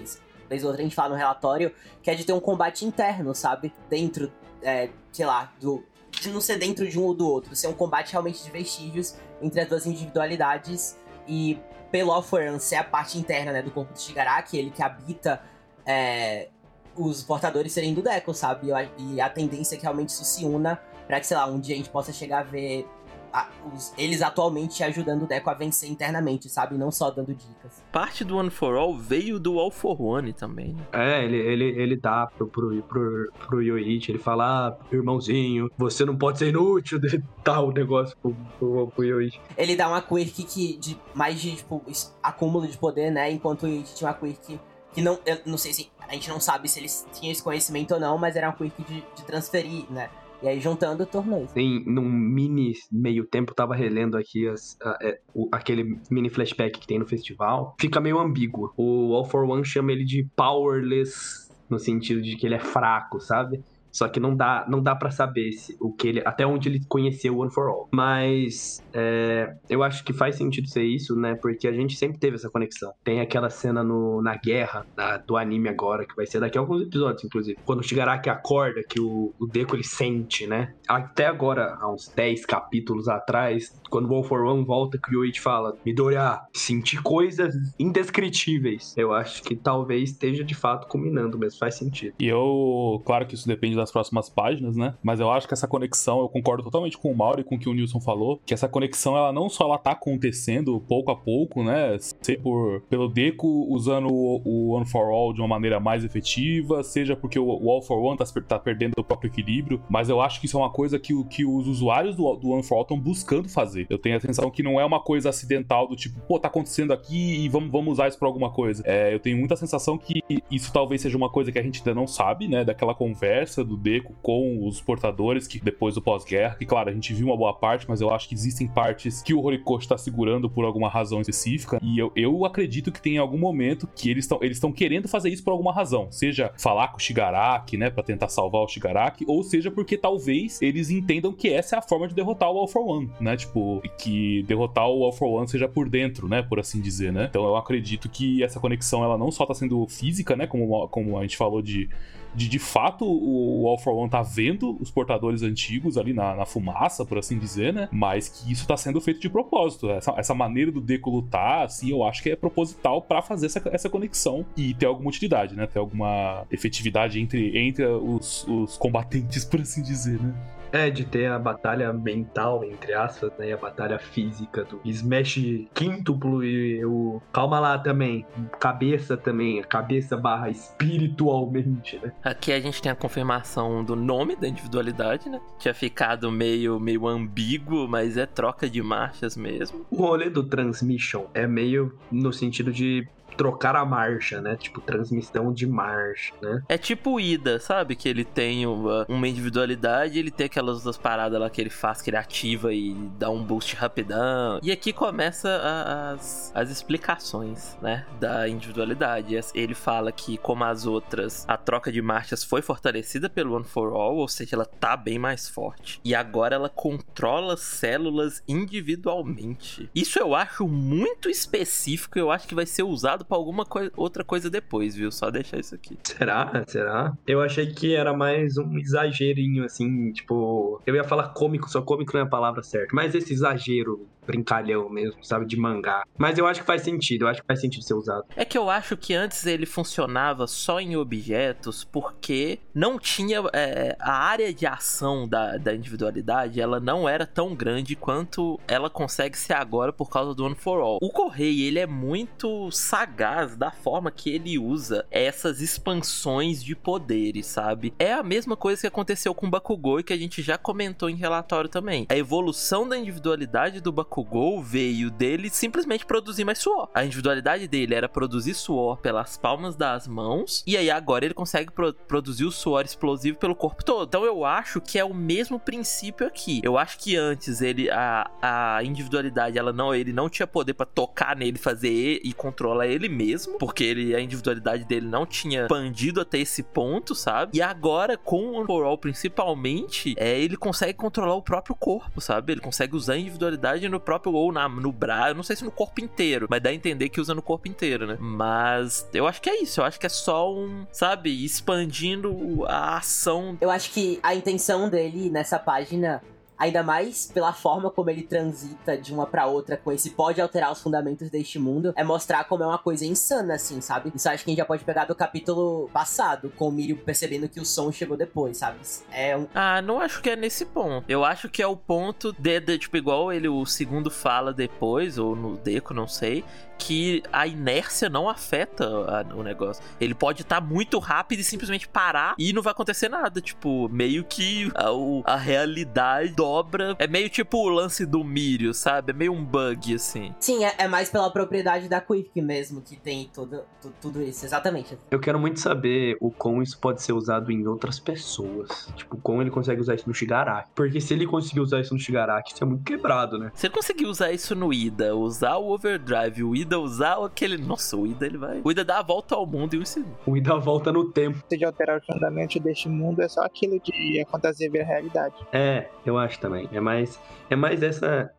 vez outra a gente fala no relatório, que é de ter um combate interno, sabe? Dentro, é, sei lá, do, de não ser dentro de um ou do outro, ser um combate realmente de vestígios entre as duas individualidades e pelo Alforan ser a parte interna né, do corpo de Shigaraki, ele que habita é, os portadores serem do Deco, sabe? E a tendência é que realmente isso se una para que, sei lá, um dia a gente possa chegar a ver a, os, eles atualmente ajudando o Deco a vencer internamente, sabe? Não só dando dicas. Parte do One for All veio do All for One também, né? É, ele, ele, ele dá pro, pro, pro, pro Yoichi, ele fala, ah, irmãozinho, você não pode ser inútil, de dar o negócio pro, pro, pro Yoichi. Ele dá uma quirk que, de mais de, tipo, acúmulo de poder, né? Enquanto o Yoichi tinha uma quirk que não, eu não sei se, a gente não sabe se eles tinham esse conhecimento ou não, mas era uma quirk de, de transferir, né? E aí juntando tornou isso. Tem, num mini meio tempo, tava relendo aqui as, a, é, o, aquele mini flashback que tem no festival. Fica meio ambíguo. O All for One chama ele de powerless, no sentido de que ele é fraco, sabe? Só que não dá, não dá para saber se, o que ele, até onde ele conheceu One for All. Mas é, eu acho que faz sentido ser isso, né? Porque a gente sempre teve essa conexão. Tem aquela cena no, na guerra da, do anime agora, que vai ser daqui a alguns episódios, inclusive. Quando o Shigaraki acorda, que o, o Deku ele sente, né? Até agora, há uns 10 capítulos atrás, quando o All for One volta, que o Yoichi fala: Midoriya, senti coisas indescritíveis. Eu acho que talvez esteja de fato combinando mesmo, faz sentido. E eu, claro que isso depende das próximas páginas, né? Mas eu acho que essa conexão, eu concordo totalmente com o Mauro e com o que o Nilson falou, que essa conexão, ela não só ela tá acontecendo pouco a pouco, né? Seja por, pelo Deco usando o, o One for All de uma maneira mais efetiva, seja porque o, o All for One tá, tá, perdendo o próprio equilíbrio, mas eu acho que isso é uma coisa que, que os usuários do, do One for All estão buscando fazer. Eu tenho a sensação que não é uma coisa acidental do tipo, pô, tá acontecendo aqui e vamos, vamos usar isso pra alguma coisa. É, eu tenho muita sensação que isso talvez seja uma coisa que a gente ainda não sabe, né? Daquela conversa do Deco com os portadores, que depois do pós-guerra, que claro, a gente viu uma boa parte, mas eu acho que existem partes que o Horikoshi tá segurando por alguma razão específica. E eu, eu acredito que tem algum momento que eles estão eles querendo fazer isso por alguma razão. Seja falar com o Shigaraki, né? Pra tentar salvar o Shigaraki, ou seja porque talvez eles entendam que essa é a forma de derrotar o All for One, né? Tipo, que derrotar o All for One seja por dentro, né? Por assim dizer, né? Então eu acredito que essa conexão ela não só tá sendo física, né? Como, como a gente falou de de de fato o All for One tá vendo os portadores antigos ali na, na, fumaça, por assim dizer, né? Mas que isso tá sendo feito de propósito. Essa, essa maneira do Deco lutar, assim, eu acho que é proposital para fazer essa, essa conexão e ter alguma utilidade, né? Ter alguma efetividade entre, entre os, os combatentes, por assim dizer, né? É, de ter a batalha mental, entre aspas, né? E a batalha física do Smash quíntuplo e o. Calma lá também. Cabeça também. Cabeça barra espiritualmente, né? Aqui a gente tem a confirmação do nome da individualidade, né? Tinha ficado meio, meio ambíguo, mas é troca de marchas mesmo. O rolê do Transmission é meio no sentido de trocar a marcha, né? Tipo, transmissão de marcha, né? É tipo Ida, sabe? Que ele tem uma, uma individualidade, ele tem aquelas duas paradas lá que ele faz, que ele ativa e dá um boost rapidão. E aqui começa a, as, as explicações, né? Da individualidade. Ele fala que, como as outras, a troca de marchas foi fortalecida pelo One for All, ou seja, ela tá bem mais forte. E agora ela controla células individualmente. Isso eu acho muito específico, eu acho que vai ser usado pra alguma coi outra coisa depois, viu? Só deixar isso aqui. Será? Será? Eu achei que era mais um exagerinho, assim, tipo. Eu ia falar cômico, só cômico não é a palavra certa. Mas esse exagero brincalhão mesmo, sabe? De mangá. Mas eu acho que faz sentido, eu acho que faz sentido ser usado. É que eu acho que antes ele funcionava só em objetos porque não tinha. É, a área de ação da, da individualidade ela não era tão grande quanto ela consegue ser agora por causa do One for All. O Correio, ele é muito sagaz da forma que ele usa essas expansões de poderes, sabe? É a mesma coisa que aconteceu com o Bakugou e que a gente já comentou em relatório também. A evolução da individualidade do Bakugou Bakugou veio dele simplesmente produzir mais suor. A individualidade dele era produzir suor pelas palmas das mãos, e aí agora ele consegue pro produzir o suor explosivo pelo corpo todo. Então eu acho que é o mesmo princípio aqui. Eu acho que antes ele a, a individualidade ela não ele não tinha poder para tocar nele, fazer e controlar ele mesmo, porque ele a individualidade dele não tinha expandido até esse ponto, sabe? E agora com o All principalmente, é ele consegue controlar o próprio corpo, sabe? Ele consegue usar a individualidade no próprio ou na, no braço, não sei se no corpo inteiro, mas dá a entender que usa no corpo inteiro, né? Mas eu acho que é isso, eu acho que é só um, sabe, expandindo a ação. Eu acho que a intenção dele nessa página Ainda mais pela forma como ele transita de uma para outra com esse pode alterar os fundamentos deste mundo, é mostrar como é uma coisa insana, assim, sabe? Isso acho que a gente já pode pegar do capítulo passado, com o Mirio percebendo que o som chegou depois, sabe? É um. Ah, não acho que é nesse ponto. Eu acho que é o ponto de, de tipo, igual ele, o segundo fala depois, ou no Deco, não sei, que a inércia não afeta a, o negócio. Ele pode estar tá muito rápido e simplesmente parar e não vai acontecer nada. Tipo, meio que a, o, a realidade dobra. É meio tipo o lance do Mirio, sabe? É meio um bug, assim. Sim, é, é mais pela propriedade da Quick mesmo que tem tudo, tudo, tudo isso. Exatamente. Eu quero muito saber o como isso pode ser usado em outras pessoas. Tipo, como ele consegue usar isso no Shigaraki. Porque se ele conseguir usar isso no Shigaraki, isso é muito quebrado, né? Se ele conseguir usar isso no Ida, usar o Overdrive, o Ida Ida usar ou aquele. Nossa, o Ida ele vai. O Ida dá a volta ao mundo e o ensinou. O Ida volta no tempo. Se de alterar o fundamento deste mundo é só aquilo de a fantasia ver a realidade. É, eu acho também. É mais, é mais essa,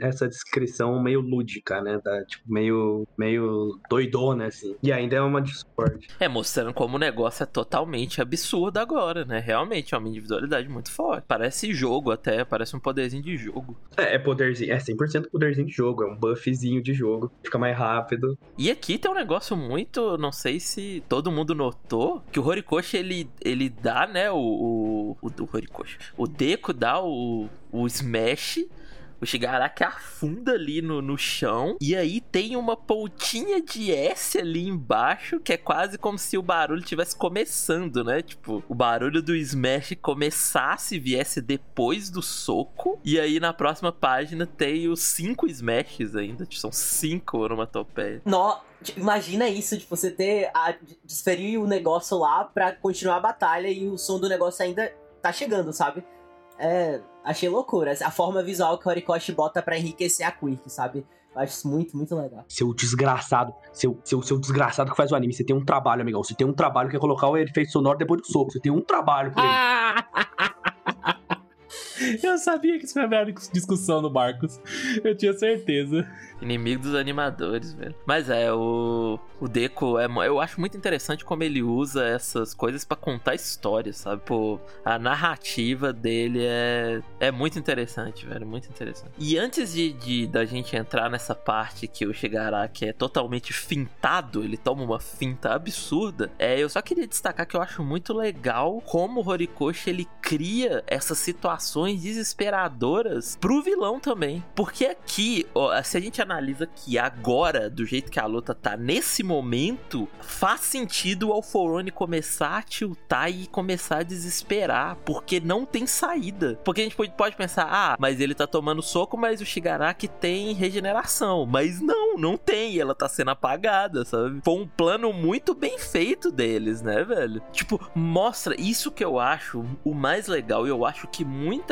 essa descrição meio lúdica, né? Da, tipo, meio, meio doidona, assim. E ainda é uma Discord. É, mostrando como o negócio é totalmente absurdo agora, né? Realmente é uma individualidade muito forte. Parece jogo até, parece um poderzinho de jogo. É, é poderzinho, é 100% poderzinho de jogo. É um buffzinho de jogo. Fica mais rápido. E aqui tem um negócio muito, não sei se todo mundo notou, que o Horikoshi ele, ele dá, né, o, o, o do Horikoshi. O Deku dá o, o Smash, o Shigaraki afunda ali no, no chão, e aí tem uma pontinha de S ali embaixo, que é quase como se o barulho estivesse começando, né? Tipo, o barulho do Smash começasse viesse depois do soco, e aí na próxima página tem os cinco Smashes ainda, tipo, são cinco onomatopeias. Tipo, imagina isso, de você ter a, desferir o negócio lá pra continuar a batalha e o som do negócio ainda tá chegando, sabe? É, achei loucura. A forma visual que o Horikoshi bota pra enriquecer a Quirk, sabe? Eu acho isso muito, muito legal. Seu desgraçado. Seu, seu, seu desgraçado que faz o anime. Você tem um trabalho, amigão. Você tem um trabalho que é colocar o efeito sonoro depois do soco. Você tem um trabalho por aí. Eu sabia que isso foi a discussão no Marcos. Eu tinha certeza. Inimigo dos animadores, velho. Mas é, o, o Deco, é, eu acho muito interessante como ele usa essas coisas pra contar histórias, sabe? Pô, a narrativa dele é, é muito interessante, velho. Muito interessante. E antes de, de- da gente entrar nessa parte que o Shigaraki é totalmente fintado, ele toma uma finta absurda, é, eu só queria destacar que eu acho muito legal como o Horikoshi ele cria essas situações desesperadoras pro vilão também. Porque aqui, ó, se a gente analisa que agora, do jeito que a luta tá nesse momento, faz sentido o Alforone começar a tiltar e começar a desesperar, porque não tem saída. Porque a gente pode, pode pensar, ah, mas ele tá tomando soco, mas o Shigaraki tem regeneração. Mas não, não tem, ela tá sendo apagada, sabe? Foi um plano muito bem feito deles, né, velho? Tipo, mostra isso que eu acho o mais legal. E eu acho que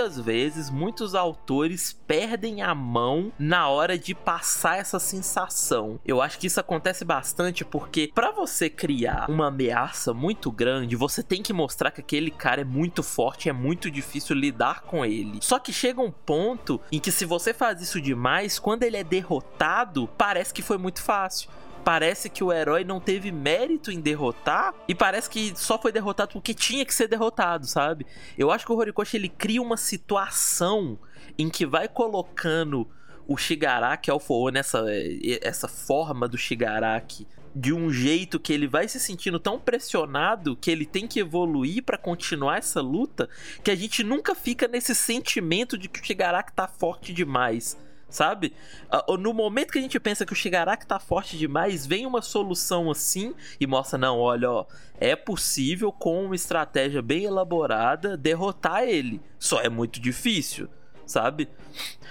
muitas vezes, muitos autores perdem a mão na hora de passar essa sensação. Eu acho que isso acontece bastante porque pra você criar uma ameaça muito grande, você tem que mostrar que aquele cara é muito forte, é muito difícil lidar com ele. Só que chega um ponto em que se você faz isso demais, quando ele é derrotado, parece que foi muito fácil parece que o herói não teve mérito em derrotar e parece que só foi derrotado porque tinha que ser derrotado, sabe? Eu acho que o Horikoshi ele cria uma situação em que vai colocando o Shigaraki Alfoô nessa essa forma do Shigaraki de um jeito que ele vai se sentindo tão pressionado que ele tem que evoluir pra continuar essa luta que a gente nunca fica nesse sentimento de que o Shigaraki tá forte demais sabe? Ah, No momento que a gente pensa que o Shigaraki tá forte demais, vem uma solução assim e mostra, não, olha, ó, é possível com uma estratégia bem elaborada derrotar ele. Só é muito difícil, sabe?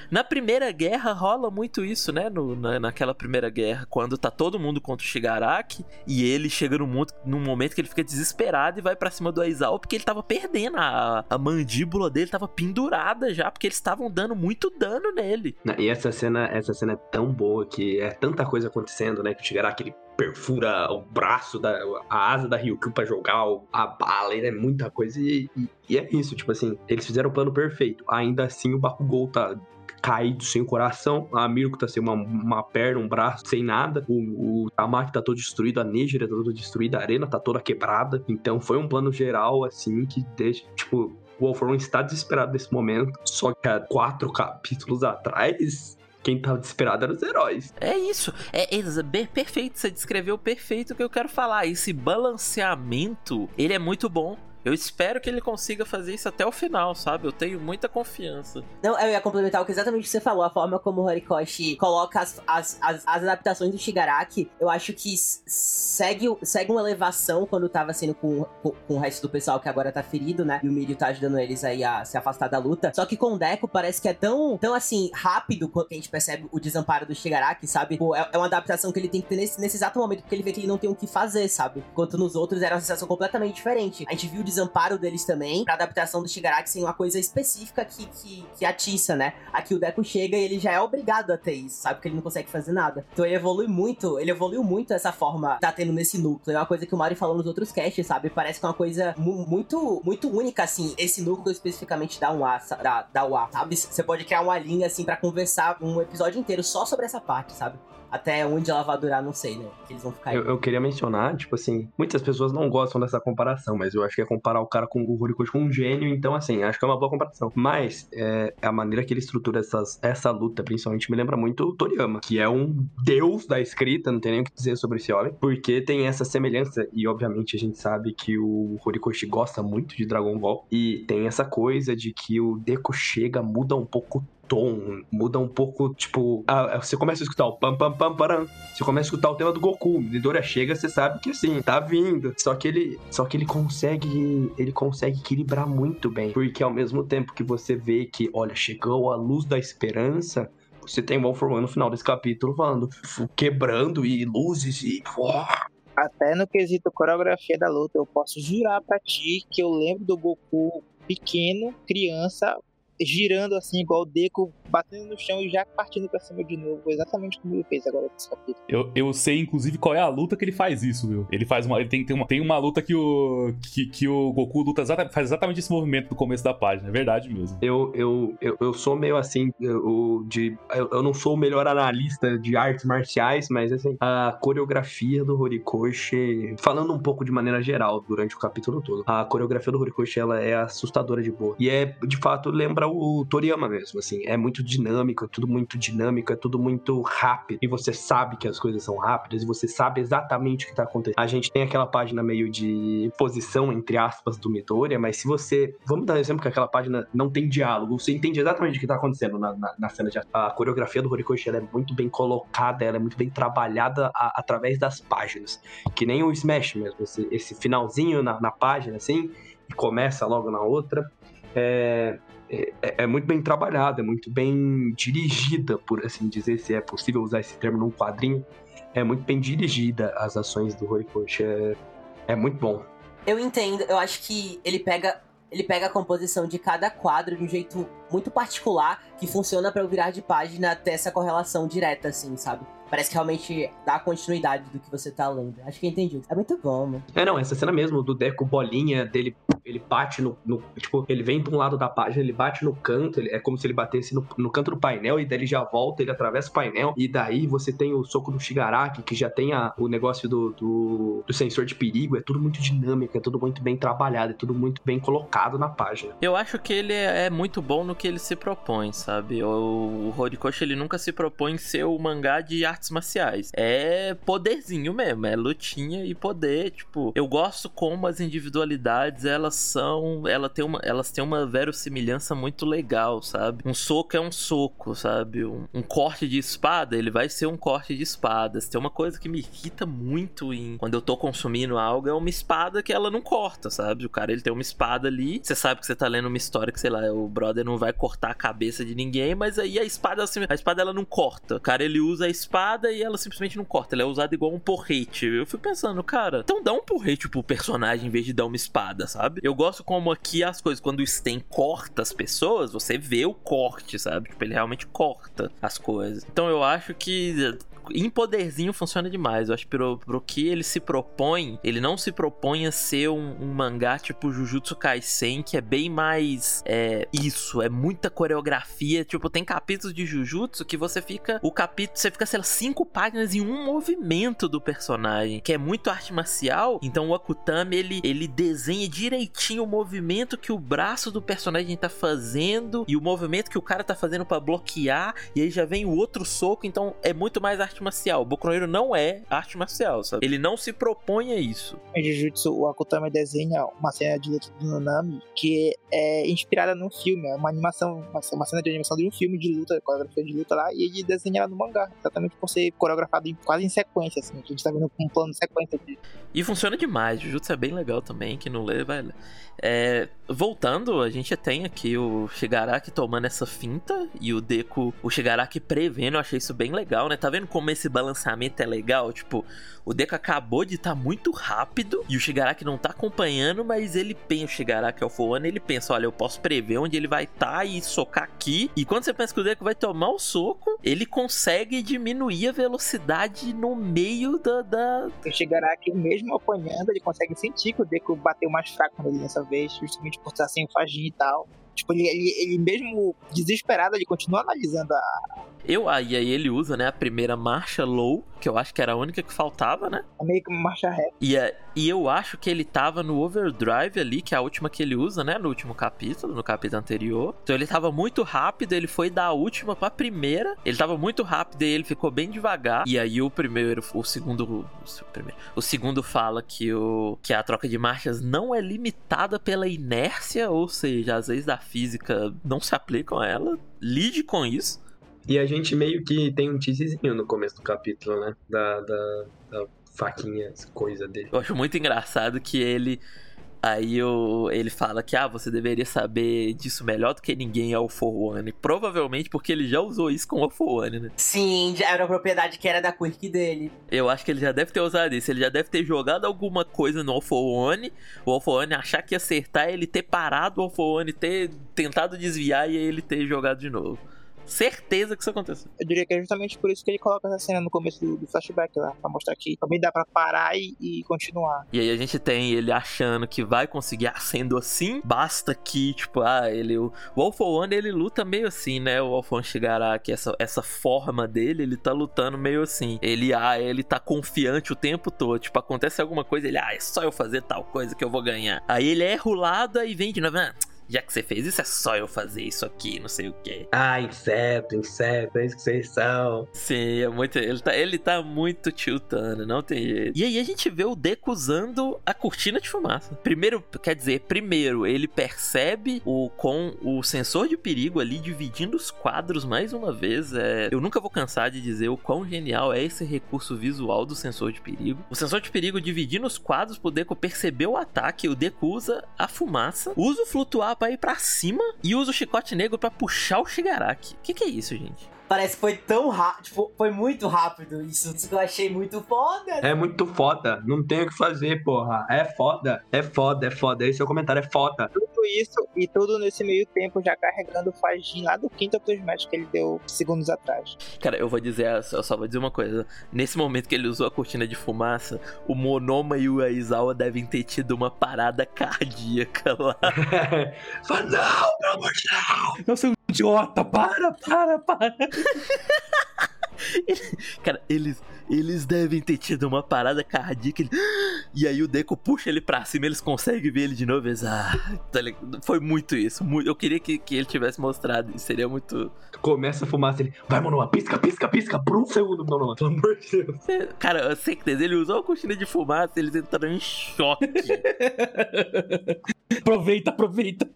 Na primeira guerra rola muito isso, né? No, na, naquela primeira guerra, quando tá todo mundo contra o Shigaraki e ele chega num, mundo- num momento que ele fica desesperado e vai pra cima do Aizawa porque ele tava perdendo. A, a mandíbula dele tava pendurada já, porque eles estavam dando muito dano nele. E essa cena, essa cena é tão boa que é tanta coisa acontecendo, né? Que o Shigaraki ele perfura o braço, da, a asa da Ryukyu pra jogar a bala, é muita coisa. E, e- e é isso, tipo assim, eles fizeram o plano perfeito. Ainda assim, o Bakugou tá caído sem o coração, a Mirko tá sem uma, uma perna, um braço, sem nada, o, o Tamaki tá todo destruído, a Nejira tá toda destruída, a arena tá toda quebrada. Então foi um plano geral, assim, que deixa, tipo, o One está desesperado nesse momento, só que há quatro capítulos atrás, quem tava desesperado eram os heróis. É isso. É, bem perfeito. Você descreveu perfeito o que eu quero falar. Esse balanceamento, ele é muito bom. Eu espero que ele consiga fazer isso até o final, sabe? Eu tenho muita confiança. Não, eu ia complementar o que exatamente você falou, a forma como o Horikoshi coloca as, as, as, as adaptações do Shigaraki, eu acho que segue, segue uma elevação quando tava sendo com, com, com o resto do pessoal que agora tá ferido, né? E o Mirio tá ajudando eles aí a se afastar da luta. Só que com o Deco parece que é tão, tão assim, rápido quando a gente percebe o desamparo do Shigaraki, sabe? Pô, é, é uma adaptação que ele tem que ter nesse, nesse exato momento, porque ele vê que ele não tem o que fazer, sabe? Enquanto nos outros era uma sensação completamente diferente. A gente viu o desamparo deles também, pra adaptação do Shigaraki ser uma coisa específica que, que, que atiça, né? Aqui o Deku chega e ele já é obrigado a ter isso, sabe? Porque ele não consegue fazer nada. Então ele evolui muito, ele evoluiu muito essa forma que tá tendo nesse núcleo. É uma coisa que o Mario falou nos outros casts, sabe? Parece que é uma coisa mu- muito, muito única, assim, esse núcleo especificamente da UA, sa- da, da UA, sabe? Você pode criar uma linha, assim, pra conversar um episódio inteiro só sobre essa parte, sabe? Até onde ela vai durar, não sei, né? Que eles vão ficar. Eu, eu queria mencionar, tipo assim, muitas pessoas não gostam dessa comparação, mas eu acho que é comparar o cara com o Horikoshi com um gênio, então assim, acho que é uma boa comparação. Mas é, a maneira que ele estrutura essas, essa luta, principalmente, me lembra muito o Toriyama, que é um deus da escrita, não tem nem o que dizer sobre esse homem, porque tem essa semelhança, e obviamente a gente sabe que o Horikoshi gosta muito de Dragon Ball, e tem essa coisa de que o Deku chega, muda um pouco o tom, muda um pouco, tipo, a- a- você começa a escutar o pam pam pam param, você começa a escutar o tema do Goku, Midoriya chega, você sabe que assim, tá vindo. Só que ele, só que ele consegue, ele consegue equilibrar muito bem, porque ao mesmo tempo que você vê que, olha, chegou a luz da esperança, você tem o One no final desse capítulo falando, quebrando e luzes e Até no quesito coreografia da luta, eu posso jurar pra ti que eu lembro do Goku pequeno, criança, girando assim, igual o Deku, batendo no chão e já partindo pra cima de novo, exatamente como ele fez agora nesse capítulo. Eu, eu sei, inclusive, qual é a luta que ele faz isso, viu? Ele faz uma. Ele tem, tem, uma, tem uma luta que o. Que, que o Goku luta exata- faz exatamente esse movimento no começo da página. É verdade mesmo. Eu, eu, eu, eu sou meio assim, eu, de, eu, eu não sou o melhor analista de artes marciais, mas assim, a coreografia do Horikoshi, falando um pouco de maneira geral durante o capítulo todo, a coreografia do Horikoshi, ela é assustadora de boa. E é, de fato, lembra o Toriyama mesmo, assim, é muito dinâmico, é tudo muito dinâmico, é tudo muito rápido. E você sabe que as coisas são rápidas e você sabe exatamente o que tá acontecendo. A gente tem aquela página meio de posição, entre aspas, do Midoriya, mas se você. Vamos dar um exemplo que aquela página não tem diálogo, você entende exatamente o que tá acontecendo na, na, na cena de. A coreografia do Horikoshi ela é muito bem colocada, ela é muito bem trabalhada a- através das páginas. Que nem o Smash mesmo, esse, esse finalzinho na, na página, assim, e começa logo na outra. É, é, é muito bem trabalhada, é muito bem dirigida, por assim dizer, se é possível usar esse termo num quadrinho. É muito bem dirigida as ações do Horikoshi. É, é muito bom. Eu entendo, eu acho que ele pega. Ele pega a composição de cada quadro de um jeito muito particular que funciona pra eu virar de página até essa correlação direta, assim, sabe? Parece que realmente dá continuidade do que você tá lendo. Acho que eu entendi. É muito bom, mano. É, não, essa cena mesmo do Deco bolinha dele, ele bate no, no- Tipo, ele vem pra um lado da página, ele bate no canto, ele- é como se ele batesse no, no canto do painel, e daí ele já volta, ele atravessa o painel, e daí você tem o soco do Shigaraki, que já tem a- o negócio do, do, do sensor de perigo, é tudo muito dinâmico, é tudo muito bem trabalhado, é tudo muito bem colocado na página. Eu acho que ele é é muito bom no que ele se propõe, sabe? O, o Horikoshi, ele nunca se propõe ser o mangá de artes marciais. É poderzinho mesmo, é lutinha e poder, tipo... Eu gosto como as individualidades, elas são... Ela tem uma, elas têm uma verossimilhança muito legal, sabe? Um soco é um soco, sabe? Um, um corte de espada, ele vai ser um corte de espadas. Tem uma coisa que me irrita muito em... Quando eu tô consumindo algo, é uma espada que ela não corta, sabe? O cara, ele tem uma espada ali, você sabe que você tá lendo uma história que, sei lá, o brother não vai cortar a cabeça de ninguém, mas aí a espada, assim, a espada ela não corta. O cara, ele usa a espada e ela simplesmente não corta. Ela é usada igual um porrete. Eu fico pensando, cara, então dá um porrete pro personagem em vez de dar uma espada, sabe? Eu gosto como aqui as coisas, quando o Sten corta as pessoas, você vê o corte, sabe? Tipo, ele realmente corta as coisas. Então eu acho que em poderzinho funciona demais. Eu acho que pro, pro que ele se propõe, ele não se propõe a ser um, um mangá tipo Jujutsu Kaisen, que é bem mais é, isso, é muita coreografia. Tipo, tem capítulos de Jujutsu que você fica. O capítulo, você fica, sei lá, cinco páginas em um movimento do personagem, que é muito arte marcial. Então o Akutami, ele, ele desenha direitinho o movimento que o braço do personagem tá fazendo e o movimento que o cara tá fazendo pra bloquear. E aí já vem o outro soco, então é muito mais arte marcial. O Boku no Hero não é arte marcial, sabe? Ele não se propõe a isso. Em Jujutsu, o Akutami desenha uma cena de luta do Nanami que é inspirada num filme, é uma animação, uma cena de animação de um filme de luta, coreografia de luta lá, e ele desenha ela no mangá, exatamente por ser coreografado em- quase em sequência, assim, a gente tá vendo um plano de sequência de E funciona demais. Jujutsu é bem legal também. Quem não lê, ler. É, voltando, a gente tem aqui o Shigaraki tomando essa finta e o Deku, o Shigaraki prevendo. Eu achei isso bem legal, né? Tá vendo como como esse balanceamento é legal. Tipo, o Deku acabou de estar tá muito rápido e o Shigaraki não tá acompanhando, mas ele pensa, o Shigaraki é o One, ele pensa, olha, eu posso prever onde ele vai estar tá e socar aqui. E quando você pensa que o Deku vai tomar o soco, ele consegue diminuir a velocidade no meio da... da... O Shigaraki, mesmo apanhando, ele consegue sentir que o Deku bateu mais fraco nele dessa vez, justamente por estar sem o Fajin e tal. Tipo, ele, ele, ele, mesmo desesperado, ele continua analisando a. Eu, aí, aí ele usa, né, a primeira marcha low, que eu acho que era a única que faltava, né? É meio que uma marcha ré. E, é, e eu acho que ele tava no overdrive ali, que é a última que ele usa, né, no último capítulo, no capítulo anterior. Então ele tava muito rápido, ele foi da última pra primeira. Ele tava muito rápido e ele ficou bem devagar. E aí o primeiro, o segundo, o, primeiro, o segundo fala que, o, que a troca de marchas não é limitada pela inércia, ou seja, às vezes da física não se aplicam a ela. Lide com isso. E a gente meio que tem um teaserzinho no começo do capítulo, né? Da, da, da faquinha, coisa dele. Eu acho muito engraçado que ele. Aí o, ele fala que ah, você deveria saber disso melhor do que ninguém é o For One. Provavelmente porque ele já usou isso com o For One, né? Sim, já era uma propriedade que era da Quirk dele. Eu acho que ele já deve ter usado isso. Ele já deve ter jogado alguma coisa no Alpha One, o Alpha One achar que ia acertar, ele ter parado o Alpha One, ter tentado desviar e ele ter jogado de novo. Certeza que isso aconteceu. Eu diria que é justamente por isso que ele coloca essa cena no começo do, do flashback lá, pra mostrar que também dá pra parar e, e, continuar. E aí a gente tem ele achando que vai conseguir, ah, sendo assim, basta que, tipo, ah, ele. O, for One ele luta meio assim, né? O Alphon chegará que essa, essa forma dele, ele tá lutando meio assim. Ele, ah, ele tá confiante o tempo todo. Tipo, acontece alguma coisa, ele, ah, é só eu fazer tal coisa que eu vou ganhar. Aí ele é rolado e vem de novo, ah, já que você fez isso, é só eu fazer isso aqui, não sei o que. Ah, inseto, inseto, é isso que vocês são. Sim, é muito. Ele tá, ele tá muito tiltando, não tem jeito. E aí a gente vê o Deku usando a cortina de fumaça. Primeiro, quer dizer, primeiro, ele percebe o com o sensor de perigo ali dividindo os quadros mais uma vez. É, eu nunca vou cansar de dizer o quão genial é esse recurso visual do sensor de perigo. O sensor de perigo dividindo os quadros pro Deku perceber o ataque. O Deku usa a fumaça, usa o flutuar pra ir pra cima e usa o chicote negro para puxar o Shigaraki. O que, que é isso, gente? Parece que foi tão rápido, tipo, foi muito rápido isso. Isso que eu achei muito foda. É muito foda. Não tem o que fazer, porra. É foda. É foda, é foda. Esse é o comentário, é foda. Tudo isso e tudo nesse meio tempo já carregando o Fajin lá do quinto Match que ele deu segundos atrás. Cara, eu vou dizer, eu só vou dizer uma coisa. Nesse momento que ele usou a cortina de fumaça, o Monoma e o Aizawa devem ter tido uma parada cardíaca lá. Fala, não, pelo amor de Deus. Não, seu idiota, para, para, para. Cara, eles, eles devem ter tido uma parada cardíaca. E aí o Deco puxa ele pra cima, eles conseguem ver ele de novo. Eles, ah, foi muito isso. Muito, eu queria que, que ele tivesse mostrado. Isso seria muito. Começa a fumaça, ele vai, mano, pisca, pisca, pisca, por um segundo. Não, não, pelo amor de Deus. É, cara, certeza, ele usou a cortina de fumaça, eles entraram em choque. aproveita, aproveita.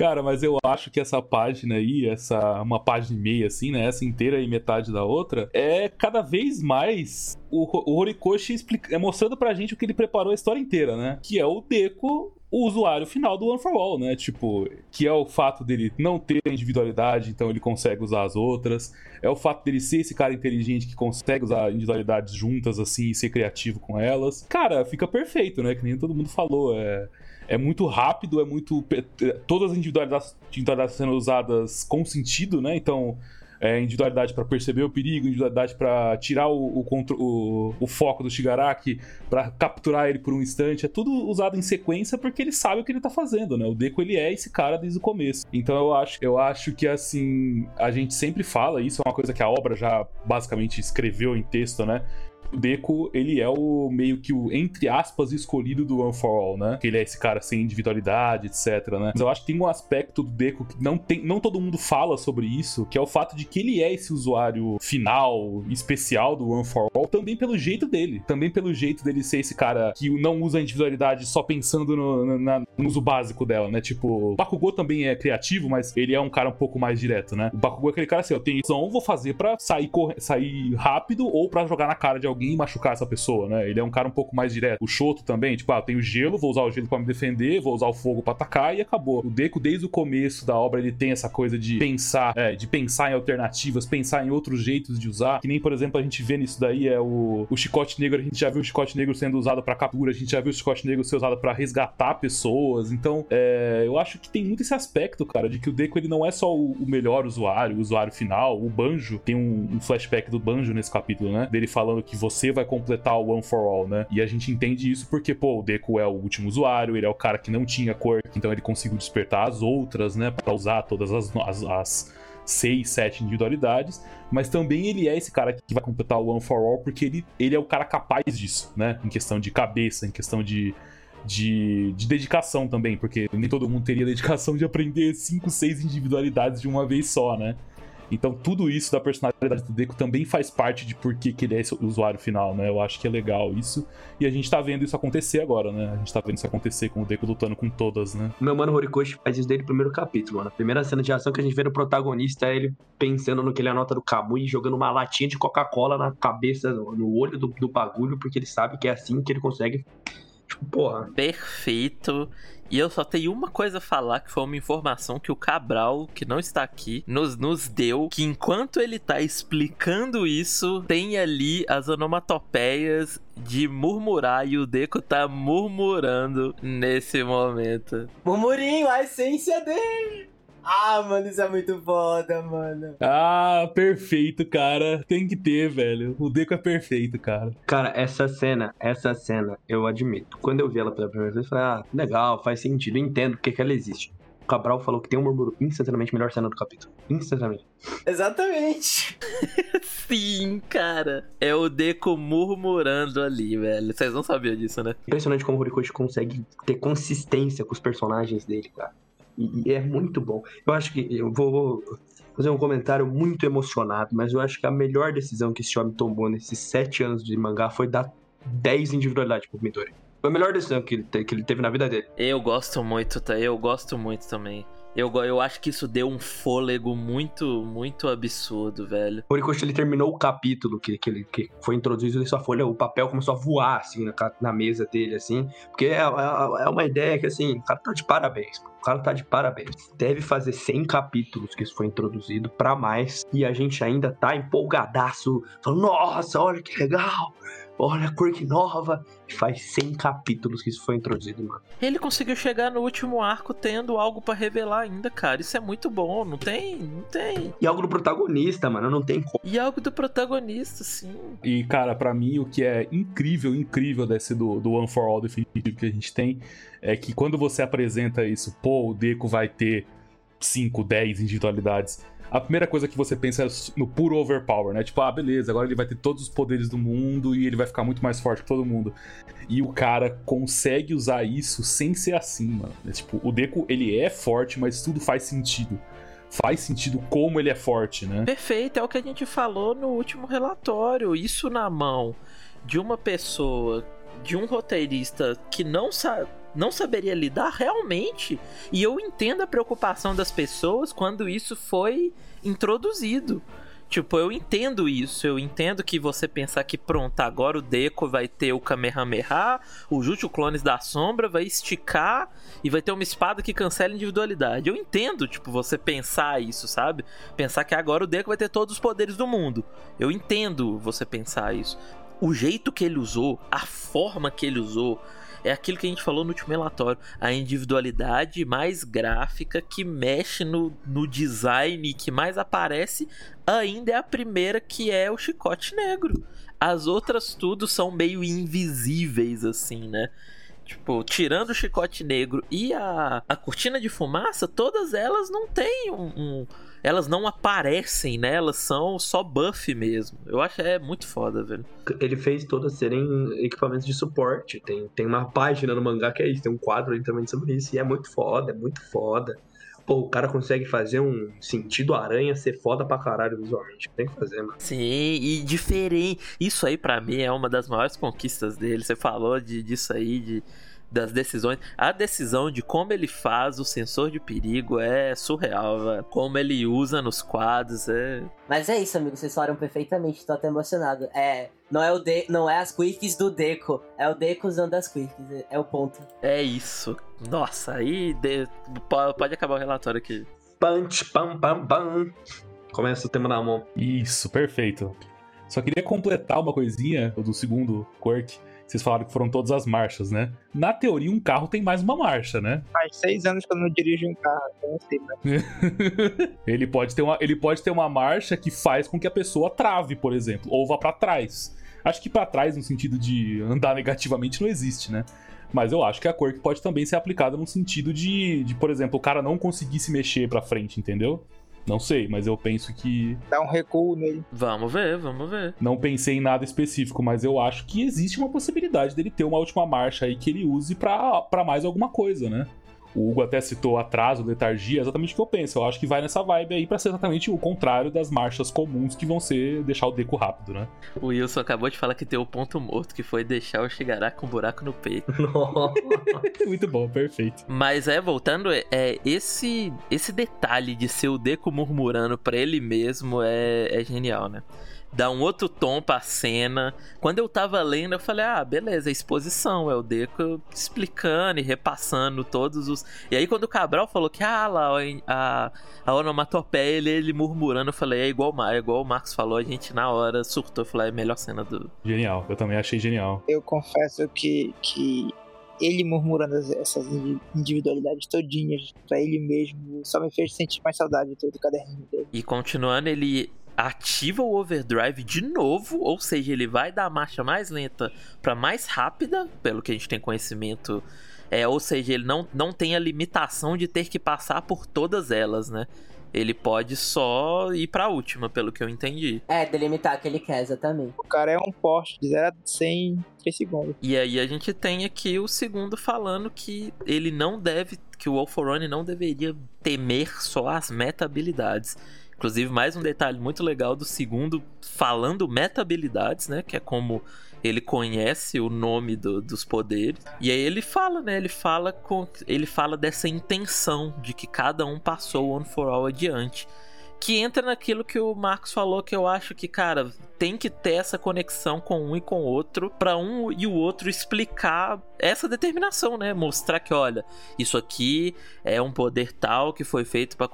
Cara, mas eu acho que essa página aí, essa uma página e meia assim, né, essa inteira e metade da outra, é cada vez mais o, o Horikoshi explica, é mostrando pra gente o que ele preparou a história inteira, né? Que é o Deco o usuário final do One for All, né? Tipo, que é o fato dele não ter individualidade, então ele consegue usar as outras. É o fato dele ser esse cara inteligente que consegue usar individualidades juntas, assim, e ser criativo com elas. Cara, fica perfeito, né? Que nem todo mundo falou. É é muito rápido, é muito. Todas as individualidades, sendo usadas com sentido, né? Então, é, individualidade para perceber o perigo, individualidade para tirar o, o, o, o, foco do Shigaraki, para capturar ele por um instante. É tudo usado em sequência porque ele sabe o que ele tá fazendo, né? O Deco ele é esse cara desde o começo. Então eu acho, eu acho que assim, a gente sempre fala, isso é uma coisa que a obra já basicamente escreveu em texto, né? O Deco, ele é o meio que o, entre aspas, escolhido do One for All, né? Que ele é esse cara sem individualidade, etc, né? Mas eu acho que tem um aspecto do Deco que não, tem, não todo mundo fala sobre isso, que é o fato de que ele é esse usuário final, especial do One for All, também pelo jeito dele. Também pelo jeito dele ser esse cara que não usa a individualidade só pensando no, na, no uso básico dela, né? Tipo, o Bakugou também é criativo, mas ele é um cara um pouco mais direto, né? O Bakugou é aquele cara assim, eu tenho ação, vou fazer para sair, sair rápido ou para jogar na cara de alguém alguém machucar essa pessoa, né? Ele é um cara um pouco mais direto. O Shoto também, tipo, ah, eu tenho gelo, vou usar o gelo para me defender, vou usar o fogo para atacar e acabou. O Deku, desde o começo da obra, ele tem essa coisa de pensar, é, de pensar em alternativas, pensar em outros jeitos de usar. Que nem, por exemplo, a gente vê nisso daí é o, o chicote negro, a gente já viu o chicote negro sendo usado para captura, a gente já viu o chicote negro ser usado para resgatar pessoas. Então, é, eu acho que tem muito esse aspecto, cara, de que o Deku ele não é só o, o melhor usuário, o usuário final. O Banjo tem um, um, flashback do Banjo nesse capítulo, né? Dele falando que você vai completar o One for All, né? E a gente entende isso porque, pô, o Deku é o último usuário, ele é o cara que não tinha cor, então ele conseguiu despertar as outras, né? Pra usar todas as, as, as seis, sete individualidades, mas também ele é esse cara que vai completar o One for All porque ele, ele é o cara capaz disso, né? Em questão de cabeça, em questão de, de, de dedicação também, porque nem todo mundo teria dedicação de aprender cinco, seis individualidades de uma vez só, né? Então tudo isso da personalidade do Deco também faz parte de por que, que ele é esse usuário final, né? Eu acho que é legal isso. E a gente tá vendo isso acontecer agora, né? A gente tá vendo isso acontecer com o Deco lutando com todas, né? Meu mano Horikoshi faz isso desde o primeiro capítulo, mano. A primeira cena de ação que a gente vê no protagonista é ele pensando no que ele anota do Kamui e jogando uma latinha de Coca-Cola na cabeça, no olho do, do bagulho, porque ele sabe que é assim que ele consegue Tipo, porra. Perfeito. E eu só tenho uma coisa a falar, que foi uma informação que o Cabral, que não está aqui, nos, nos deu, que enquanto ele tá explicando isso, tem ali as onomatopeias de murmurar e o Deco tá murmurando nesse momento. Murmurinho, a essência dele! Ah, mano, isso é muito foda, mano. Ah, perfeito, cara. Tem que ter, velho. O Deco é perfeito, cara. Cara, essa cena, essa cena, eu admito. Quando eu vi ela pela primeira vez, eu falei, ah, legal, faz sentido, entendo porque que ela existe. O Cabral falou que tem um murmúrio instantaneamente melhor cena do capítulo. Instantaneamente. Exatamente. Sim, cara. É o Deco murmurando ali, velho. Vocês não sabiam disso, né? Impressionante como o Horikoshi consegue ter consistência com os personagens dele, cara. E, é muito bom. Eu acho que eu vou fazer um comentário muito emocionado, mas eu acho que a melhor decisão que esse homem tomou nesses sete anos de mangá foi dar 10 individualidades pro Midori. Foi a melhor decisão que ele, que ele teve na vida dele. Eu gosto muito, tá? Eu gosto muito também. Eu, eu acho que isso deu um fôlego muito, muito absurdo, velho. Horikoshi, ele terminou o capítulo que, que, ele, que foi introduzido sua folha, o papel começou a voar, assim, na, na mesa dele, assim. Porque é, é, é, uma ideia que, assim, o cara tá de parabéns. O cara tá de parabéns. Deve fazer 100 capítulos que isso foi introduzido para mais. E a gente ainda tá empolgadaço. Falando, nossa, olha que legal olha a cor que nova. Faz 100 capítulos que isso foi introduzido, mano. Ele conseguiu chegar no último arco tendo algo para revelar ainda, cara. Isso é muito bom, não tem? Não tem. E algo do protagonista, mano, não tem como. E algo do protagonista, sim. E, cara, para mim, o que é incrível, incrível desse do, do One for All definitivo que a gente tem é que quando você apresenta isso, pô, o Deco vai ter 5, 10 individualidades a primeira coisa que você pensa é no puro overpower, né? Tipo, ah, beleza, agora ele vai ter todos os poderes do mundo e ele vai ficar muito mais forte que todo mundo. E o cara consegue usar isso sem ser assim, mano. É, tipo, o Deku, ele é forte, mas tudo faz sentido faz sentido como ele é forte, né? Perfeito, é o que a gente falou no último relatório. Isso na mão de uma pessoa, de um roteirista que não sabe não saberia lidar realmente. E eu entendo a preocupação das pessoas quando isso foi introduzido. Tipo, eu entendo isso. Eu entendo que você pensar que pronto, agora o Deco vai ter o Kamehameha, o Jutsu Clones da Sombra vai esticar e vai ter uma espada que cancela individualidade. Eu entendo, tipo, você pensar isso, sabe? Pensar que agora o Deco vai ter todos os poderes do mundo. Eu entendo você pensar isso. O jeito que ele usou, a forma que ele usou, é aquilo que a gente falou no último relatório, a individualidade mais gráfica que mexe no, no design que mais aparece ainda é a primeira que é o chicote negro. As outras tudo são meio invisíveis assim, né? Tipo, tirando o chicote negro e a, a cortina de fumaça, todas elas não têm um, um elas não aparecem, né? Elas são só buff mesmo. Eu acho é muito foda, velho. Ele fez todas serem equipamentos de suporte. Tem, tem uma página no mangá que é isso, tem um quadro ali também sobre isso. E é muito foda, é muito foda. Pô, o cara consegue fazer um sentido aranha ser foda pra caralho visualmente. Tem que fazer, mano. Sim, e diferente. Isso aí para mim é uma das maiores conquistas dele. Você falou de, disso aí, de das decisões. A decisão de como ele faz o sensor de perigo é surreal, velho. Como ele usa nos quadros é. Mas é isso, amigo. Vocês falaram perfeitamente. Tô até emocionado. É. Não é, o de, não é as quirks do Deco. É o Deco usando as quirks. É, é o ponto. É isso. Nossa, aí de... pode acabar o relatório aqui. Punch, pam, pam, pam. Começa o tema na mão. Isso, perfeito. Só queria completar uma coisinha do segundo quirk. Vocês falaram que foram todas as marchas, né? Na teoria, um carro tem mais uma marcha, né? Faz seis anos que eu não dirijo um carro, eu sei, né? ele, pode ter uma, ele pode ter uma marcha que faz com que a pessoa trave, por exemplo, ou vá para trás. Acho que para trás, no sentido de andar negativamente, não existe, né? Mas eu acho que a cor pode também ser aplicada no sentido de, de, por exemplo, o cara não conseguir se mexer pra frente, entendeu? Não sei, mas eu penso que. Dá um recuo nele. Vamos ver, vamos ver. Não pensei em nada específico, mas eu acho que existe uma possibilidade dele ter uma última marcha aí que ele use para mais alguma coisa, né? O Hugo até citou atraso, letargia, é exatamente o que eu penso. Eu acho que vai nessa vibe aí pra ser exatamente o contrário das marchas comuns que vão ser deixar o deco rápido, né? O Wilson acabou de falar que tem o ponto morto, que foi deixar o Shigará com um buraco no peito. Muito bom, perfeito. Mas é, voltando, é, esse esse detalhe de ser o Deco murmurando para ele mesmo é, é genial, né? Dá um outro tom pra cena. Quando eu tava lendo, eu falei, ah, beleza, é exposição, é o Deco explicando e repassando todos os. E aí, quando o Cabral falou que, ah, lá, a, a onomatopeia, ele, ele murmurando, eu falei, é igual, é igual o Marcos falou, a gente na hora surtou, falei, é a melhor cena do. Genial, eu também achei genial. Eu confesso que, que ele murmurando essas individualidades todinhas para ele mesmo só me fez sentir mais saudade de todo o caderninho dele. E continuando, ele ativa o overdrive de novo, ou seja, ele vai da marcha mais lenta para mais rápida, pelo que a gente tem conhecimento. É, ou seja, ele não, não tem a limitação de ter que passar por todas elas, né? Ele pode só ir pra última, pelo que eu entendi. É, delimitar o que ele quer, exatamente. O cara é um poste de 0 a 100 em 3 segundos. E aí a gente tem aqui o segundo falando que ele não deve, que o Wolforone não deveria temer só as meta habilidades. Inclusive, mais um detalhe muito legal do segundo, falando meta habilidades, né? Que é como ele conhece o nome do, dos poderes. E aí ele fala, né? Ele fala com. Ele fala dessa intenção de que cada um passou o One for All adiante. Que entra naquilo que o Marcos falou, que eu acho que, cara, tem que ter essa conexão com um e com o outro, para um e o outro explicar essa determinação, né? Mostrar que, olha, isso aqui é um poder tal que foi feito para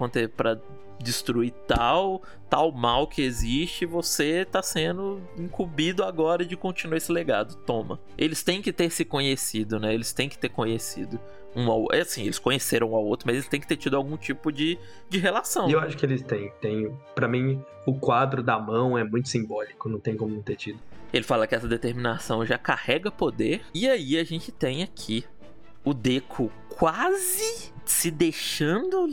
destruir tal tal mal que existe, você tá sendo incumbido agora de continuar esse legado. Toma. Eles têm que ter se conhecido, né? Eles têm que ter conhecido um ao é assim, eles conheceram um ao outro, mas eles têm que ter tido algum tipo de, de relação. E eu acho que eles têm, têm. Para mim, o quadro da mão é muito simbólico, não tem como não ter tido. Ele fala que essa determinação já carrega poder. E aí a gente tem aqui o Deco quase se deixando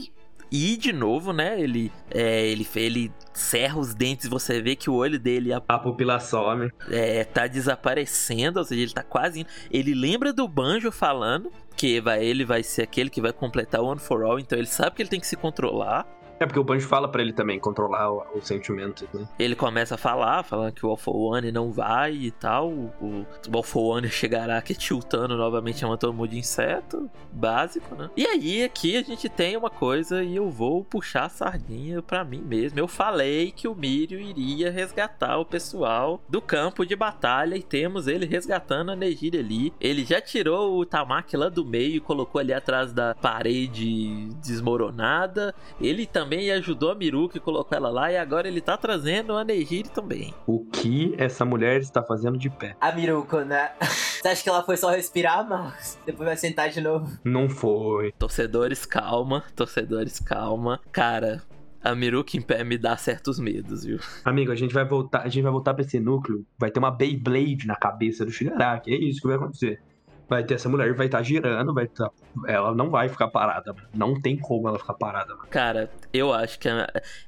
e de novo, né? Ele, é, ele, ele cerra os dentes, você vê que o olho dele. A, a pupila some. É, tá desaparecendo, ou seja, ele tá quase indo. Ele lembra do Banjo falando que vai, ele vai ser aquele que vai completar o One for All, então ele sabe que ele tem que se controlar. É porque o Banjo fala para ele também controlar o, o sentimento, né? Ele começa a falar, falando que o Alpha One não vai e tal. O, o Alpha One chegará aqui tiltando novamente chamando todo mundo de inseto. Básico, né? E aí, aqui a gente tem uma coisa e eu vou puxar a sardinha para mim mesmo. Eu falei que o Mirio iria resgatar o pessoal do campo de batalha e temos ele resgatando a Nejire ali. Ele já tirou o Tamaki lá do meio e colocou ali atrás da parede desmoronada. Ele também também ajudou a Miruki, colocou ela lá e agora ele tá trazendo a Nehiri também. O que essa mulher está fazendo de pé? A Miruko, né? Você acha que ela foi só respirar, Marcos? Depois vai sentar de novo? Não foi. Torcedores, calma. Torcedores, calma. Cara, a Miruki em pé me dá certos medos, viu? Amigo, a gente vai voltar, a gente vai voltar para esse núcleo, vai ter uma Beyblade na cabeça do Shigaraki, é isso que vai acontecer vai ter essa mulher vai estar tá girando, vai. Tá, ela não vai ficar parada, não tem como ela ficar parada. Mano. Cara, eu acho que a,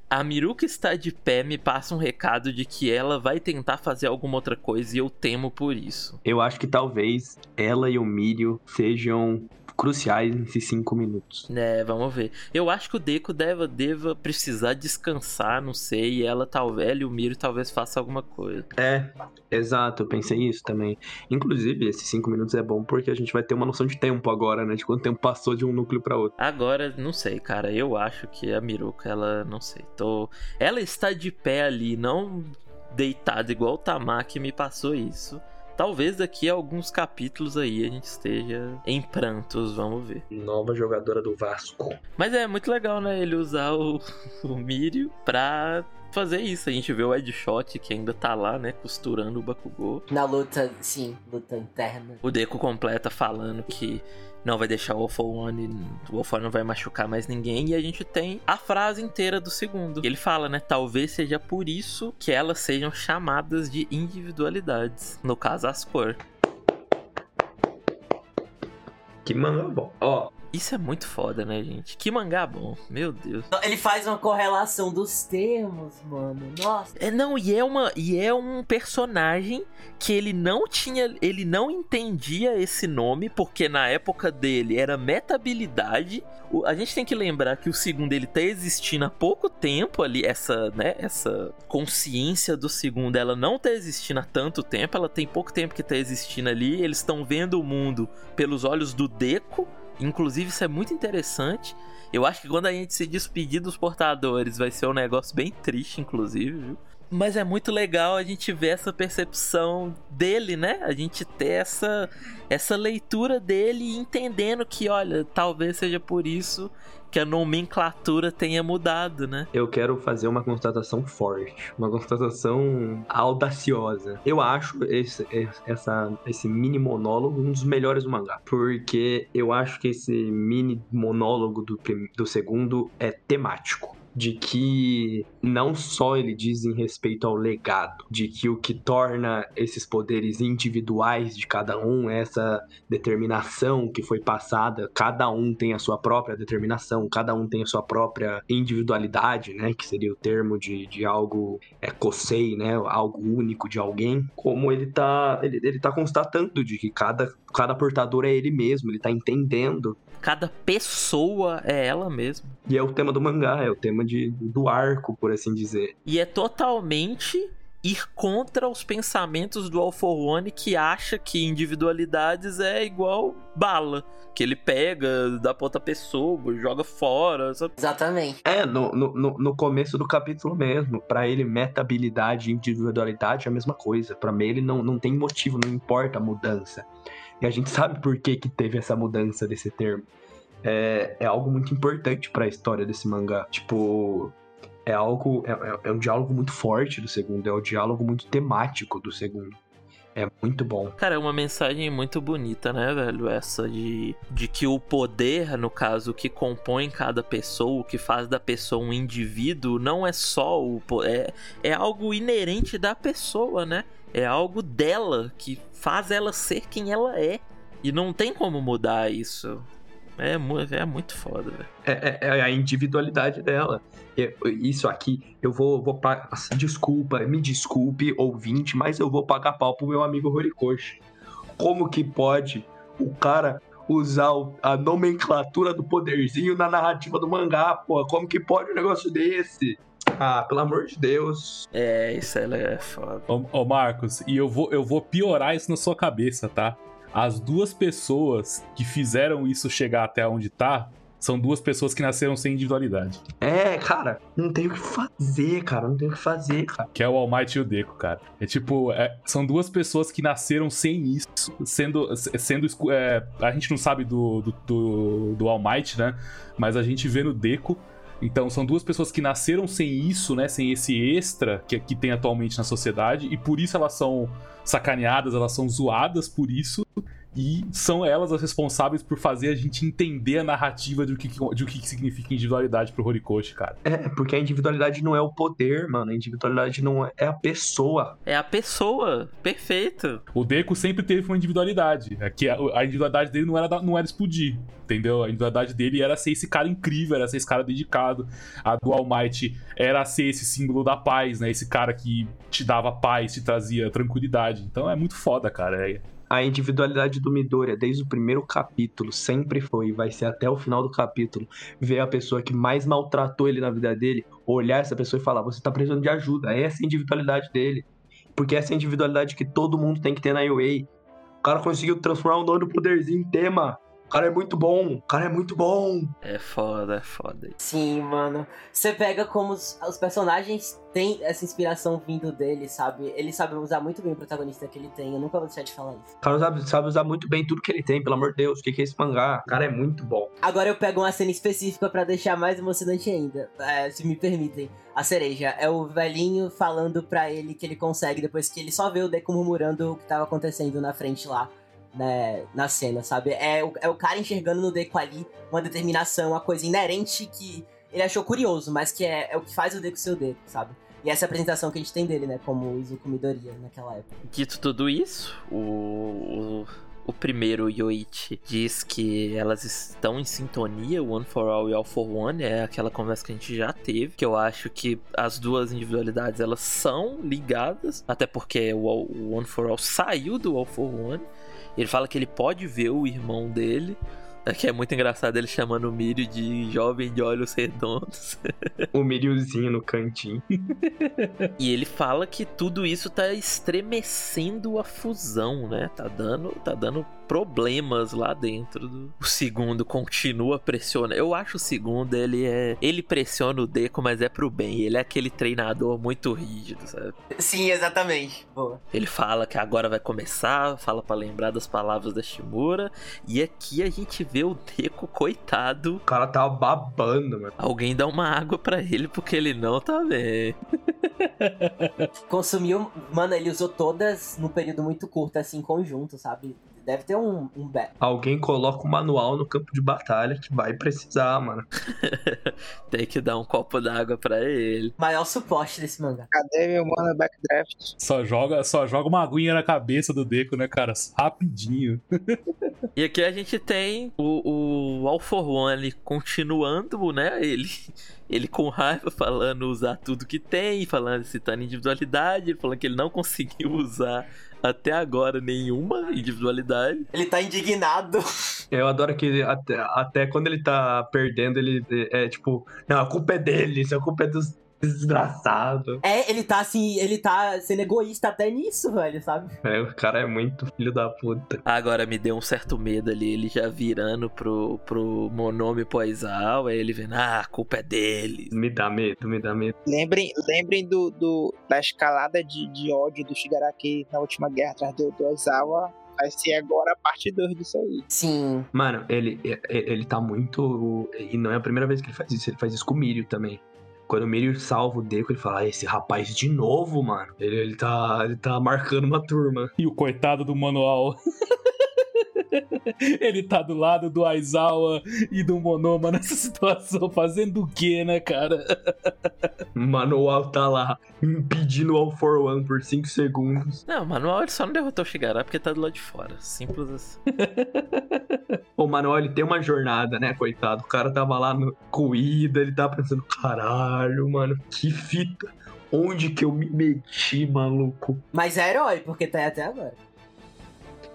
a Miruka está de pé me passa um recado de que ela vai tentar fazer alguma outra coisa e eu temo por isso. Eu acho que talvez ela e o Mirio sejam cruciais nesses cinco minutos. É, vamos ver. Eu acho que o Deco deva, deva precisar descansar, não sei, e ela talvez, e o Miro talvez faça alguma coisa. É, exato, eu pensei isso também. Inclusive, esses cinco minutos é bom porque a gente vai ter uma noção de tempo agora, né? De quanto tempo passou de um núcleo para outro. Agora, não sei, cara. Eu acho que a Miruka, ela, não sei, tô. Ela está de pé ali, não deitada igual o Tamaki me passou isso. Talvez daqui a alguns capítulos aí a gente esteja em prantos, vamos ver. Nova jogadora do Vasco. Mas é muito legal, né? Ele usar o, o Mirio pra fazer isso. A gente vê o Ed Shot que ainda tá lá, né? Costurando o Bakugou. Na luta, sim, luta interna. O Deco completa falando que não vai deixar o for One, o One não vai machucar mais ninguém. E a gente tem a frase inteira do segundo. Ele fala, né? Talvez seja por isso que elas sejam chamadas de individualidades. No caso, as cor. Que manga bom. Ó, Isso é muito foda, né, gente? Que mangá bom, meu Deus. Ele faz uma correlação dos termos, mano. Nossa. É, não, e é uma e é um personagem que ele não tinha, ele não entendia esse nome porque na época dele era metabilidade. O- a gente tem que lembrar que o segundo ele tá existindo há pouco tempo ali, essa, né, essa consciência do segundo, ela não tá existindo há tanto tempo, ela tem pouco tempo que tá existindo ali. Eles estão vendo o mundo pelos olhos do Deco. Inclusive, isso é muito interessante. Eu acho que quando a gente se despedir dos portadores vai ser um negócio bem triste, inclusive, viu? Mas é muito legal a gente ver essa percepção dele, né? A gente ter essa, essa leitura dele entendendo que, olha, talvez seja por isso que a nomenclatura tenha mudado, né? eu quero fazer uma constatação forte, uma constatação audaciosa. Eu acho esse, essa, esse mini monólogo um dos melhores do mangá, porque eu acho que esse mini monólogo do, do segundo é temático. De que não só ele diz em respeito ao legado, de que o que torna esses poderes individuais de cada um, essa determinação que foi passada, cada um tem a sua própria determinação, cada um tem a sua própria individualidade, né, que seria o termo de, de algo é, kosei, né, algo único de alguém, como ele tá, ele, ele tá constatando de que cada, cada portador é ele mesmo, ele tá entendendo. Cada pessoa é ela mesma. E é o tema do mangá, é o tema de, do arco, por assim dizer. E é totalmente ir contra os pensamentos do All for One que acha que individualidades é igual bala. Que ele pega, dá pra outra pessoa, joga fora. sabe? Exatamente. É, no, no, no- começo do capítulo mesmo. Pra ele, metabilidade e individualidade é a mesma coisa. Pra mim, ele não, não tem motivo, não importa a mudança. E a gente sabe por que, que teve essa mudança desse termo. É, é algo muito importante pra história desse mangá. Tipo, é algo. É, é- é um diálogo muito forte do segundo, é um diálogo muito temático do segundo. É muito bom. Cara, é uma mensagem muito bonita, né, velho? Essa de, de que o poder, no caso, que compõe cada pessoa, o que faz da pessoa um indivíduo, não é só o. É, é algo inerente da pessoa, né? É algo dela que faz ela ser quem ela é. E não tem como mudar isso. É, é muito foda, velho. É, é- é a individualidade dela. Isso aqui, eu vou, vou pagar. Desculpa, me desculpe, ouvinte, mas eu vou pagar pau pro meu amigo Horikoshi. Como que pode o cara usar a nomenclatura do poderzinho na narrativa do mangá, pô? Como que pode um negócio desse? Ah, pelo amor de Deus. É, isso ela é foda. Ô, ô, Marcos, e eu vou, eu vou piorar isso na sua cabeça, tá? As duas pessoas que fizeram isso chegar até onde tá são duas pessoas que nasceram sem individualidade. É, cara, não tem o que fazer, cara. Não tem o que fazer, cara. Que é o All Might e o Deco, cara. É tipo, é, são duas pessoas que nasceram sem isso, sendo. sendo é, a gente não sabe do, do, do, do All Might, né? Mas a gente vê no Deco. Então, são duas pessoas que nasceram sem isso, né? Sem esse extra que, que tem atualmente na sociedade. E por isso elas são sacaneadas, elas são zoadas por isso. E são elas as responsáveis por fazer a gente entender a narrativa do que, de o que significa individualidade pro Horikoshi, cara. É, porque a individualidade não é o poder, mano. A individualidade não é, é a pessoa. É a pessoa, perfeito. O Deco sempre teve uma individualidade. É que a, a individualidade dele não era, não era explodir. Entendeu? A individualidade dele era ser esse cara incrível, era ser esse cara dedicado. A do All Might era ser esse símbolo da paz, né? Esse cara que te dava paz, te trazia tranquilidade. Então é muito foda, cara. É- A individualidade do Midoriya, desde o primeiro capítulo, sempre foi e vai ser até o final do capítulo, ver a pessoa que mais maltratou ele na vida dele, olhar essa pessoa e falar: você tá precisando de ajuda. Essa é a individualidade dele. Porque essa é a individualidade que todo mundo tem que ter na UA. cara conseguiu transformar um dono do poderzinho em tema. O cara é muito bom. O cara é muito bom. É foda, é foda. Sim, mano. Você pega como os, os personagens têm essa inspiração vindo dele, sabe? Ele sabe usar muito bem o protagonista que ele tem. Eu nunca vou deixar de falar isso. O cara sabe, sabe usar muito bem tudo que ele tem, pelo amor de Deus. O que, que é esse mangá? O cara é muito bom. Agora eu pego uma cena específica pra deixar mais emocionante ainda, é, se me permitem. A cereja é o velhinho falando pra ele que ele consegue depois que ele só vê o Deku murmurando o que tava acontecendo na frente lá. Né, na cena, sabe? É o, é o cara enxergando no Deku ali uma determinação, uma coisa inerente que ele achou curioso, mas que é, é o que faz o Deku ser o Deku, sabe? E essa é apresentação que a gente tem dele, né? Como Izuku Midoriya naquela época. Dito tudo isso, o, o, o primeiro Yoichi diz que elas estão em sintonia, One for All e All for One, é aquela conversa que a gente já teve, que eu acho que as duas individualidades elas são ligadas, até porque o, o One for All saiu do All for One. Ele fala que ele pode ver o irmão dele. É que é muito engraçado ele chamando o Mirio de jovem de olhos redondos. O Miriozinho no cantinho. e ele fala que tudo isso tá estremecendo a fusão, né? Tá dando, tá dando problemas lá dentro. Do... O segundo continua pressionando. Eu acho o segundo, ele é. Ele pressiona o Deco, mas é pro bem. Ele é aquele treinador muito rígido, sabe? Sim, exatamente. Boa. Ele fala que agora vai começar, fala para lembrar das palavras da Shimura. E aqui a gente vê o Deco, coitado. O cara tava babando, mano. Alguém dá uma água para ele porque ele não tá bem. Consumiu. Mano, ele usou todas num período muito curto, assim, em conjunto, sabe? Deve ter um, um be- Alguém coloca um manual no campo de batalha que vai precisar, mano. Tem que dar um copo d'água para ele. maior suporte desse mangá. Cadê meu mano backdraft? Só joga, só joga uma aguinha na cabeça do Deco, né, cara? Rapidinho. E aqui a gente tem o, o All for One continuando, né? Ele, ele com raiva falando usar tudo que tem, falando, citando individualidade, falando que ele não conseguiu usar até agora nenhuma individualidade. Ele tá indignado. Eu adoro que até, até quando ele tá perdendo, ele é tipo, não, a culpa é dele, isso a culpa é dos desgraçados. É, ele tá assim, ele tá sendo egoísta até nisso, velho, sabe? É, o cara é muito filho da puta. Agora me deu um certo medo ali, ele já virando pro, pro Monome Poisal, aí ele vendo, ah, a culpa é dele. Me dá medo, me dá medo. Lembrem, lembrem do, do- da escalada de, de ódio do Shigaraki na última guerra atrás do, do Ozawa. Vai ser agora a parte 2 disso aí. Sim. Mano, ele, ele, ele tá muito. E não é a primeira vez que ele faz isso, ele faz isso com o Mirio também. Quando o Mirio salva o Deco, ele fala: ah, esse rapaz de novo, mano. Ele, ele, tá, ele tá marcando uma turma. E o coitado do manual. Ele tá do lado do Aizawa e do Monoma nessa situação, fazendo o quê, né, cara? O manual tá lá impedindo o All for One por 5 segundos. Não, o Manuel ele só não derrotou o Shigará porque tá do lado de fora. Simples assim. O manual ele tem uma jornada, né, coitado? O cara tava lá no Cuida, ele tava pensando: caralho, mano, que fita. Onde que eu me meti, maluco? Mas é herói, porque tá aí até agora.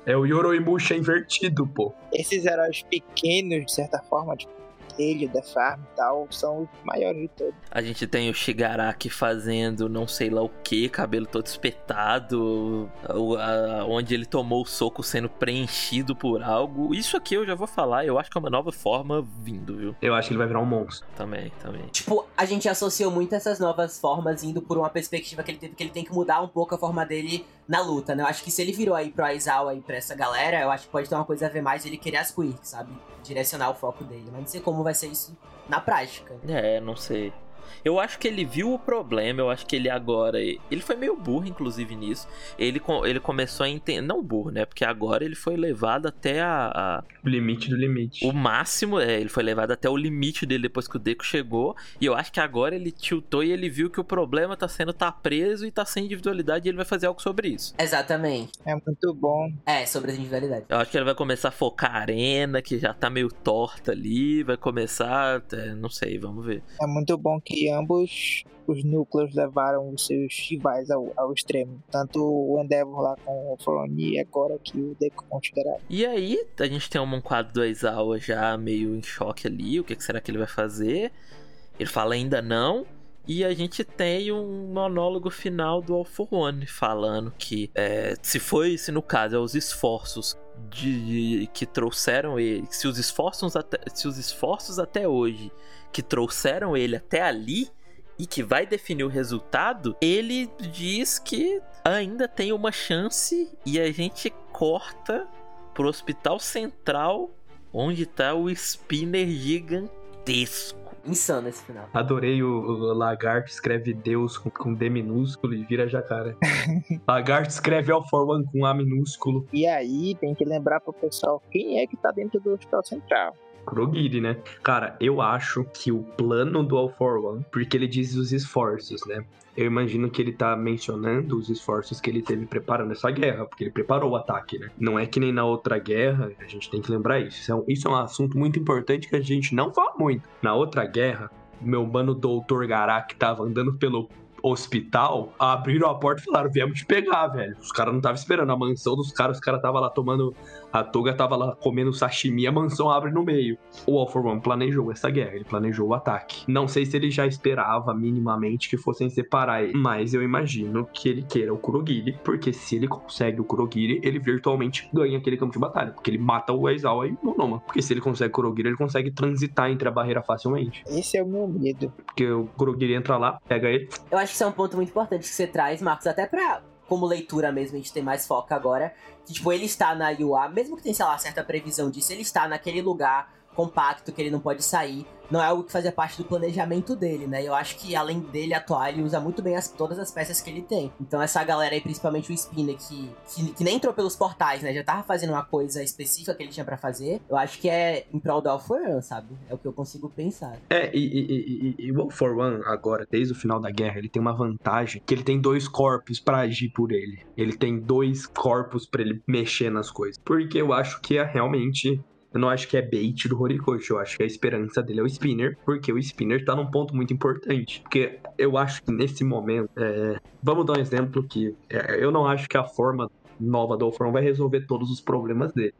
É o Yoroimusha invertido, pô. Esses heróis pequenos, de certa forma, tipo ele, The Farm e tal, são os maiores de todos. A gente tem o Shigaraki fazendo não sei lá o que, cabelo todo espetado, o- a- onde ele tomou o soco sendo preenchido por algo. Isso aqui eu já vou falar, eu acho que é uma nova forma vindo, viu? Eu acho que ele vai virar um monstro. Também, também. Tipo, a gente associou muito essas novas formas indo por uma perspectiva que ele teve, que ele tem que mudar um pouco a forma dele na luta, né? Eu acho que se ele virou aí pro Aizawa e pra essa galera, eu acho que pode ter uma coisa a ver mais ele querer as quirks, sabe? Direcionar o foco dele. Mas não sei como vai ser isso na prática. É, não sei. Eu acho que ele viu o problema, eu acho que ele agora. Ele foi meio burro, inclusive, nisso. Ele, ele começou a entender. Não burro, né? Porque agora ele foi levado até a, a- O limite do limite. o máximo. É, ele foi levado até o limite dele depois que o Deco chegou. E eu acho que agora ele tiltou e ele viu que o problema tá sendo tá preso e tá sem individualidade e ele vai fazer algo sobre isso. Exatamente. É muito bom. É, sobre as individualidades. Eu acho que ele vai começar a focar a arena, que já tá meio torta ali. Vai começar. é, não sei, vamos ver. É muito bom que ambos os núcleos levaram os seus rivais ao, ao extremo. Tanto o Endeavor lá com o Foroni e agora que o Deku com o Shigaraki. E aí, a gente tem um quadro do Aizawa já meio em choque ali. O que, que será que ele vai fazer? Ele fala ainda não. E a gente tem um monólogo final do All for One falando que é, se foi, se no caso é os esforços de, que trouxeram ele, se os esforços até, se os esforços até hoje que trouxeram ele até ali e que vai definir o resultado, ele diz que ainda tem uma chance e a gente corta pro hospital central onde tá o spinner gigantesco. Insano esse final. Adorei o, o lagarto escreve Deus com, com D minúsculo e vira jacaré. lagarto escreve All for One com A minúsculo. E aí tem que lembrar pro pessoal quem é que tá dentro do Hospital Central. Kurogiri, né? Cara, eu acho que o plano do All for One, porque ele diz os esforços, né? Eu imagino que ele tá mencionando os esforços que ele teve preparando essa guerra, porque ele preparou o ataque, né? Não é que nem na outra guerra, a gente tem que lembrar isso. Isso é um, isso é um assunto muito importante que a gente não fala muito. Na outra guerra, meu mano Doutor Garak tava andando pelo hospital, abriram a porta e falaram: viemos te pegar, velho. Os caras não estavam esperando. A mansão dos caras, os caras tava lá tomando. A Toga tava lá comendo sashimi, a mansão abre no meio. O All for One planejou essa guerra, ele planejou o ataque. Não sei se ele já esperava minimamente que fossem separar ele, mas eu imagino que ele queira o Kurogiri, porque se ele consegue o Kurogiri, ele virtualmente ganha aquele campo de batalha, porque ele mata o Aizawa e o Monoma. Porque se ele consegue o Kurogiri, ele consegue transitar entre a barreira facilmente. Esse é o meu medo. Porque o Kurogiri entra lá, pega ele, Eu acho que isso é um ponto muito importante que você traz, Marcos, até pra. Como leitura mesmo, a gente tem mais foco agora. Que, tipo, ele está na UA, mesmo que tenha, sei lá, certa previsão disso, ele está naquele lugar compacto que ele não pode sair. Não é algo que fazia parte do planejamento dele, né? Eu acho que além dele atuar, ele usa muito bem as, todas as peças que ele tem. Então essa galera aí, principalmente o Spinner, que, que, que nem entrou pelos portais, né? Já tava fazendo uma coisa específica que ele tinha pra fazer. Eu acho que é em prol do Alforan, sabe? É o que eu consigo pensar. É, e, e, e, e o All for One, agora, desde o final da guerra, ele tem uma vantagem que ele tem dois corpos pra agir por ele. Ele tem dois corpos pra ele mexer nas coisas. Porque eu acho que é realmente. Eu não acho que é bait do Horikoshi, eu acho que a esperança dele é o Spinner, porque o Spinner tá num ponto muito importante. Porque eu acho que nesse momento. é, Vamos dar um exemplo que é, eu não acho que a forma nova do One vai resolver todos os problemas dele.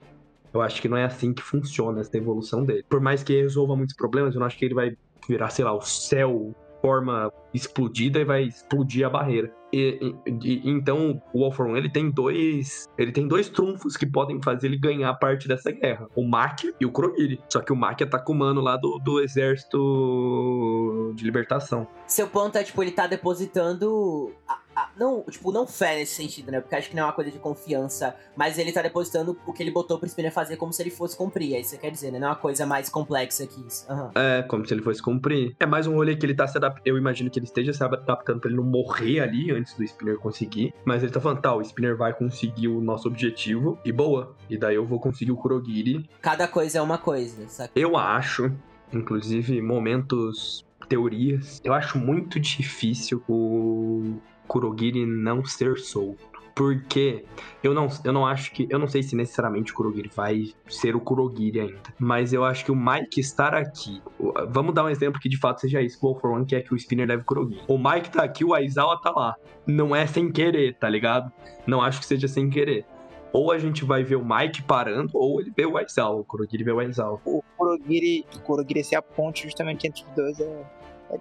Eu acho que não é assim que funciona essa evolução dele. Por mais que resolva muitos problemas, eu não acho que ele vai virar, sei lá, o céu forma explodida e vai explodir a barreira. E, e- então o All for One ele tem dois ele tem dois trunfos que podem fazer ele ganhar parte dessa guerra o Makia e o Kurogiri só que o Makia tá com o mano lá do, do exército de libertação Seu ponto é, tipo, ele tá depositando. A- a- não, tipo, não fé nesse sentido, né? Porque acho que não é uma coisa de confiança. Mas ele tá depositando o que ele botou pro Spinner fazer como se ele fosse cumprir. É isso que você quer dizer, né? Não é uma coisa mais complexa que isso. Aham. é como se ele fosse cumprir é mais um rolê que ele tá se adaptando eu imagino que ele esteja se adaptando pra ele não morrer ali antes do Spinner conseguir mas ele tá falando tá o Spinner vai conseguir o nosso objetivo e boa e daí eu vou conseguir o Kurogiri Cada coisa é uma coisa, saca? Eu acho, inclusive, momentos, teorias, eu acho muito difícil o Kurogiri não ser solto. Porque eu não, eu não acho que. Eu não sei se necessariamente o Kurogiri vai ser o Kurogiri ainda. Mas eu acho que o Mike estar aqui. Vamos dar um exemplo que de fato seja isso. O for One quer que o Spinner leve o Kurogiri. O Mike tá aqui, o Aizawa tá lá. Não é sem querer, tá ligado? Não acho que seja sem querer. Ou a gente vai ver o Mike parando, ou ele vê o Aizawa. O Kurogiri vê o Aizawa. O Kurogiri, o Kurogiri ser a ponte justamente entre os dois é,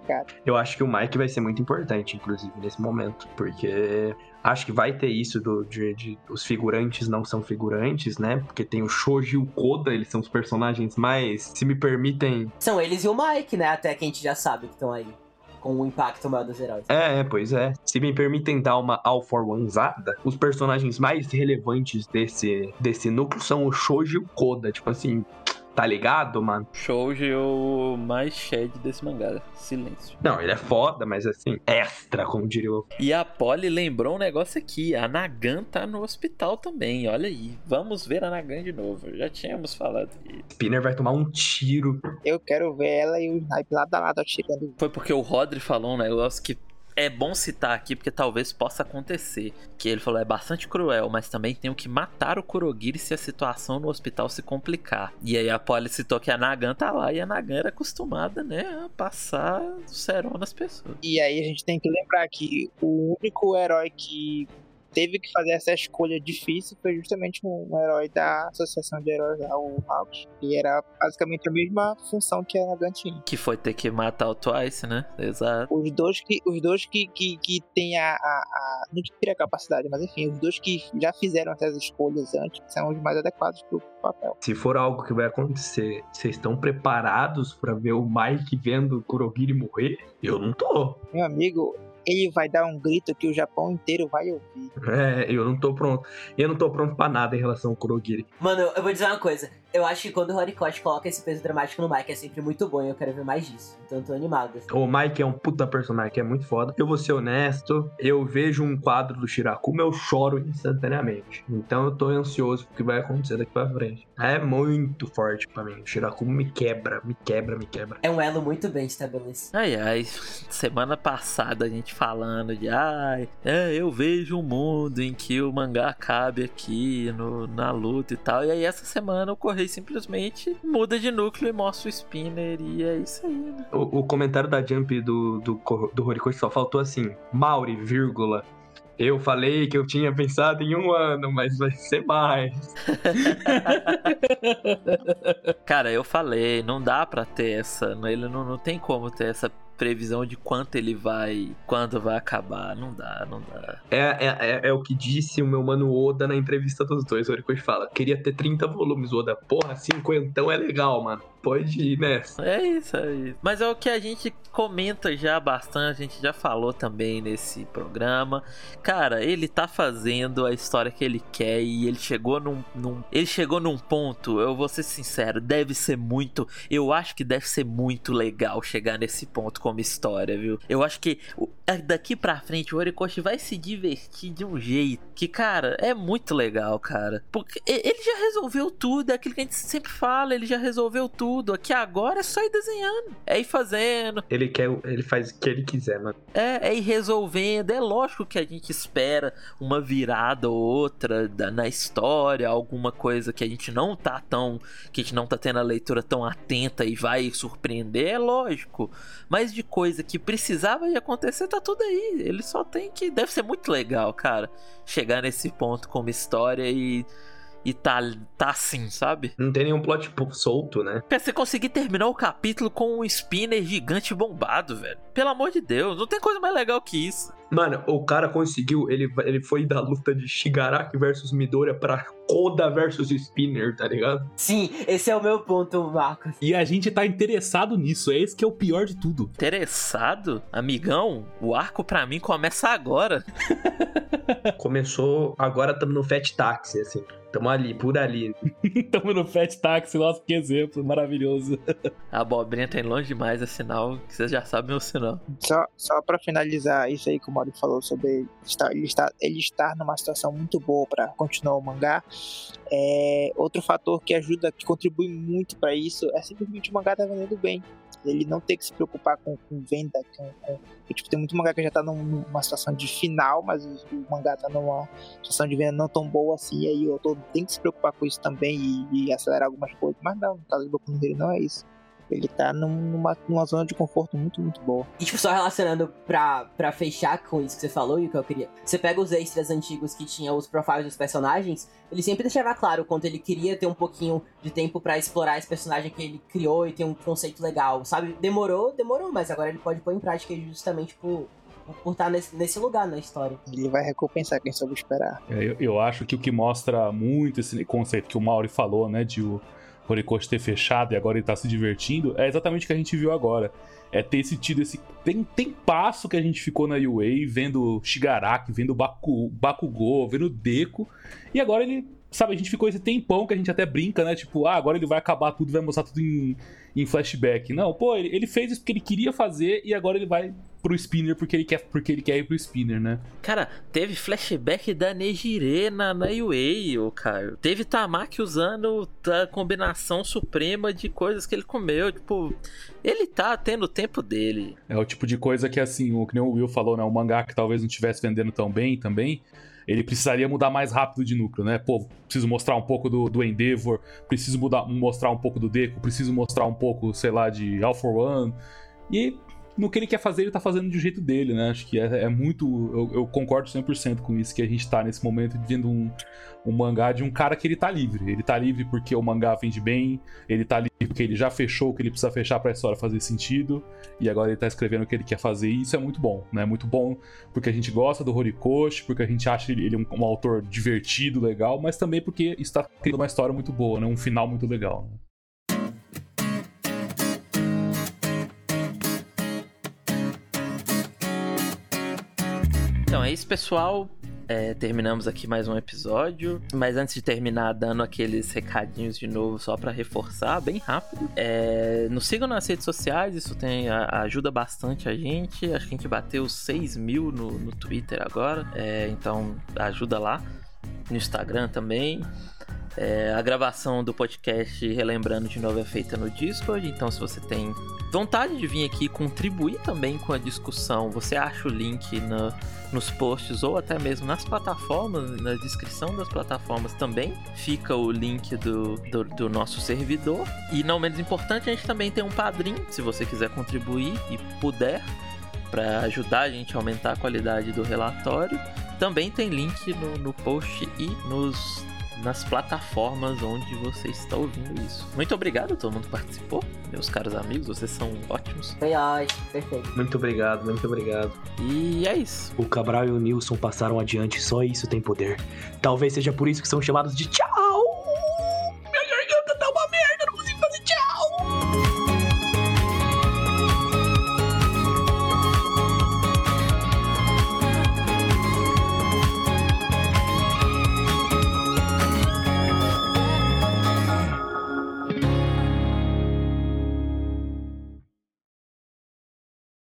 é. Eu acho que o Mike vai ser muito importante, inclusive, nesse momento. Porque acho que vai ter isso do, de, de- os figurantes não são figurantes, né? Porque tem o Shoji e o Koda, eles são os personagens mais, se me permitem. São eles e o Mike, né? Até que a gente já sabe que estão aí. Com o impacto maior dos heróis. É, é, pois é. Se me permitem dar uma All for One'zada, os personagens mais relevantes desse, desse núcleo são o Shoji e o Koda. Tipo assim, tá ligado, mano? Shoujo é o mais shed desse mangá. Silêncio. Não, ele é foda, mas assim, extra, como diria o. E a Polly lembrou um negócio aqui. A Nagan tá no hospital também. Olha aí. Vamos ver a Nagan de novo. Já tínhamos falado isso. Spinner vai tomar um tiro. Eu quero ver ela e o Snipe lado a lado atirando. Foi porque o Rodri falou um negócio que é bom citar aqui, porque talvez possa acontecer. Que ele falou, é bastante cruel, mas também tenho que matar o Kurogiri se a situação no hospital se complicar. E aí a Polly citou que a Nagan tá lá, e a Nagan era acostumada, né, a passar o serão nas pessoas. E aí a gente tem que lembrar que o único herói que teve que fazer essa escolha difícil foi justamente um, um herói da Associação de Heróis lá, o Hawks. E era basicamente a mesma função que a Gantine. Que foi ter que matar o Twice, né? Exato. Os dois que, os dois que, que, que têm a, a, a. Não teria a capacidade, mas enfim, os dois que já fizeram essas escolhas antes são os mais adequados pro papel. Se for algo que vai acontecer, vocês estão preparados pra ver o Mike vendo o Kurogiri morrer? Eu não tô. Meu amigo, ele vai dar um grito que o Japão inteiro vai ouvir. É, eu não tô pronto. Eu não tô pronto pra nada em relação ao Kurogiri. Mano, eu vou dizer uma coisa. Eu acho que quando o Horikoshi coloca esse peso dramático no Mike é sempre muito bom e eu quero ver mais disso. Então eu tô animado. O Mike é um puta personagem que é muito foda. Eu vou ser honesto, eu vejo um quadro do Shirakuma, eu choro instantaneamente. Então eu tô ansioso pro que vai acontecer daqui pra frente. É muito forte pra mim. O Shirakuma me quebra, me quebra, me quebra. É um elo muito bem estabelecido. Ai, ai, semana passada a gente falando de ai, é, eu vejo um mundo em que o mangá cabe aqui no, na luta e tal. E aí essa semana o Correio simplesmente muda de núcleo e mostra o Spinner e é isso aí, né? O, o comentário da Jump do, do, do Horikoshi só faltou assim, Mauri, vírgula. Eu falei que eu tinha pensado em um ano, mas vai ser mais. Cara, eu falei, não dá pra ter essa. Ele não, não tem como ter essa previsão de quanto ele vai. Quando vai acabar. Não dá, não dá. É, é, é, é o que disse o meu mano Oda na entrevista dos dois. O Horikoshi fala, queria ter 30 volumes, Oda. Porra, cinquentão é legal, mano. Pode ir nessa. É isso, é isso. Mas é o que a gente comenta já bastante, a gente já falou também nesse programa. Cara, ele tá fazendo a história que ele quer e ele chegou num, num- Ele chegou num ponto, eu vou ser sincero, deve ser muito. Eu acho que deve ser muito legal chegar nesse ponto como história, viu? Eu acho que é daqui pra frente o Horikoshi vai se divertir de um jeito que, cara, é muito legal, cara. Porque ele já resolveu tudo, é aquilo que a gente sempre fala, ele já resolveu tudo. Aqui agora é só ir desenhando, é ir fazendo, Ele quer, ele faz o que ele quiser, mano. é, é ir resolvendo. É lógico que a gente espera uma virada ou outra da- na história, alguma coisa que a gente não tá tão. que a gente não tá tendo a leitura tão atenta e vai surpreender, é lógico. Mas de coisa que precisava de acontecer, tá tudo aí. Ele só tem que. Deve ser muito legal, cara, chegar nesse ponto como história e. E tá, tá assim, sabe? Não tem nenhum plot solto, né? Pra você conseguir terminar o capítulo com um spinner gigante bombado, velho. Pelo amor de Deus, não tem coisa mais legal que isso. Mano, o cara conseguiu, ele, ele foi da luta de Shigaraki versus Midoriya pra Koda versus Spinner, tá ligado? Sim, esse é o meu ponto, Marcos. E a gente tá interessado nisso, é esse que é o pior de tudo. Interessado? Amigão, o arco pra mim começa agora. Começou, agora estamos no Fat Taxi, assim. Tamo ali, por ali. Tamo no Fat Taxi, nossa, que exemplo maravilhoso. A abobrinha tá indo longe demais, é sinal que vocês já sabem o sinal. Só, só para finalizar isso aí que o Mauro falou sobre estar, ele, estar, ele estar numa situação muito boa para continuar o mangá, é, outro fator que ajuda, que contribui muito para isso, é simplesmente o mangá tá vendendo bem. Ele não ter que se preocupar com, com venda, com, com- tipo, tem muito mangá que já tá num- numa situação de final, mas o, mangá tá numa situação de venda não tão boa assim, aí o autor tem que se preocupar com isso também e, e acelerar algumas coisas, mas não, no caso do Boku no não é isso. Ele tá num- numa, numa zona de conforto muito, muito boa. E tipo, só relacionando pra, pra fechar com isso que você falou e o que eu queria. Você pega os extras antigos que tinham os profiles dos personagens, ele sempre deixava claro quanto ele queria ter um pouquinho de tempo pra explorar esse personagem que ele criou e ter um conceito legal, sabe? Demorou, demorou, mas agora ele pode pôr em prática justamente por por estar nesse, nesse lugar na história. Ele vai recompensar quem soube esperar. É, eu, eu acho que o que mostra muito esse conceito que o Mauri falou, né, de o Horikoshi ter fechado e agora ele tá se divertindo, é exatamente o que a gente viu agora. É ter esse tido esse. Tem, tem passo que a gente ficou na UA vendo Shigaraki, vendo Baku, Bakugou, vendo Deku, e agora ele. Sabe, a gente ficou esse tempão que a gente até brinca, né? Tipo, ah, agora ele vai acabar tudo, vai mostrar tudo em, em flashback. Não, pô, ele, ele fez isso porque ele queria fazer e agora ele vai pro spinner porque ele quer, porque ele quer ir pro spinner, né? Cara, teve flashback da Nejire na, na UA, ô Caio. Teve Tamaki usando a combinação suprema de coisas que ele comeu. Tipo, ele tá tendo o tempo dele. É o tipo de coisa que, assim, o que nem o Will falou, né? O mangá que talvez não estivesse vendendo tão bem também, ele precisaria mudar mais rápido de núcleo, né? Pô, preciso mostrar um pouco do, do Endeavor, preciso mudar, mostrar um pouco do Deco, preciso mostrar um pouco, sei lá, de for One. E no que ele quer fazer, ele tá fazendo do jeito dele, né? Acho que é, é muito. Eu, eu, concordo 100% com isso, que a gente tá nesse momento vendo um, um mangá de um cara que ele tá livre. Ele tá livre porque o mangá vende bem, ele tá livre porque ele já fechou o que ele precisa fechar pra história fazer sentido, e agora ele tá escrevendo o que ele quer fazer, e isso é muito bom, né? Muito bom porque a gente gosta do Horikoshi, porque a gente acha ele um, um autor divertido, legal, mas também porque está criando uma história muito boa, né? Um final muito legal. Né? Então é isso, pessoal. É, terminamos aqui mais um episódio. Mas antes de terminar, dando aqueles recadinhos de novo, só para reforçar, bem rápido. É, nos sigam nas redes sociais, isso tem, ajuda bastante a gente. Acho que a gente bateu 6 mil no, no Twitter agora. É, então ajuda lá. No Instagram também. É, a gravação do podcast, relembrando de novo, é feita no Discord. Então, se você tem vontade de vir aqui contribuir também com a discussão, você acha o link nos posts ou até mesmo nas plataformas, na descrição das plataformas também fica o link do, do, do nosso servidor. E não menos importante, a gente também tem um padrinho, se você quiser contribuir e puder, para ajudar a gente a aumentar a qualidade do relatório. Também tem link no, no post e nos, nas plataformas onde você está ouvindo isso. Muito obrigado a todo mundo que participou, meus caros amigos, vocês são ótimos. Foi perfeito. Muito obrigado, muito obrigado. E é isso. O Cabral e o Nilson passaram adiante, só isso tem poder. Talvez seja por isso que são chamados de tchau! Minha garganta tá uma merda, não consigo fazer tchau!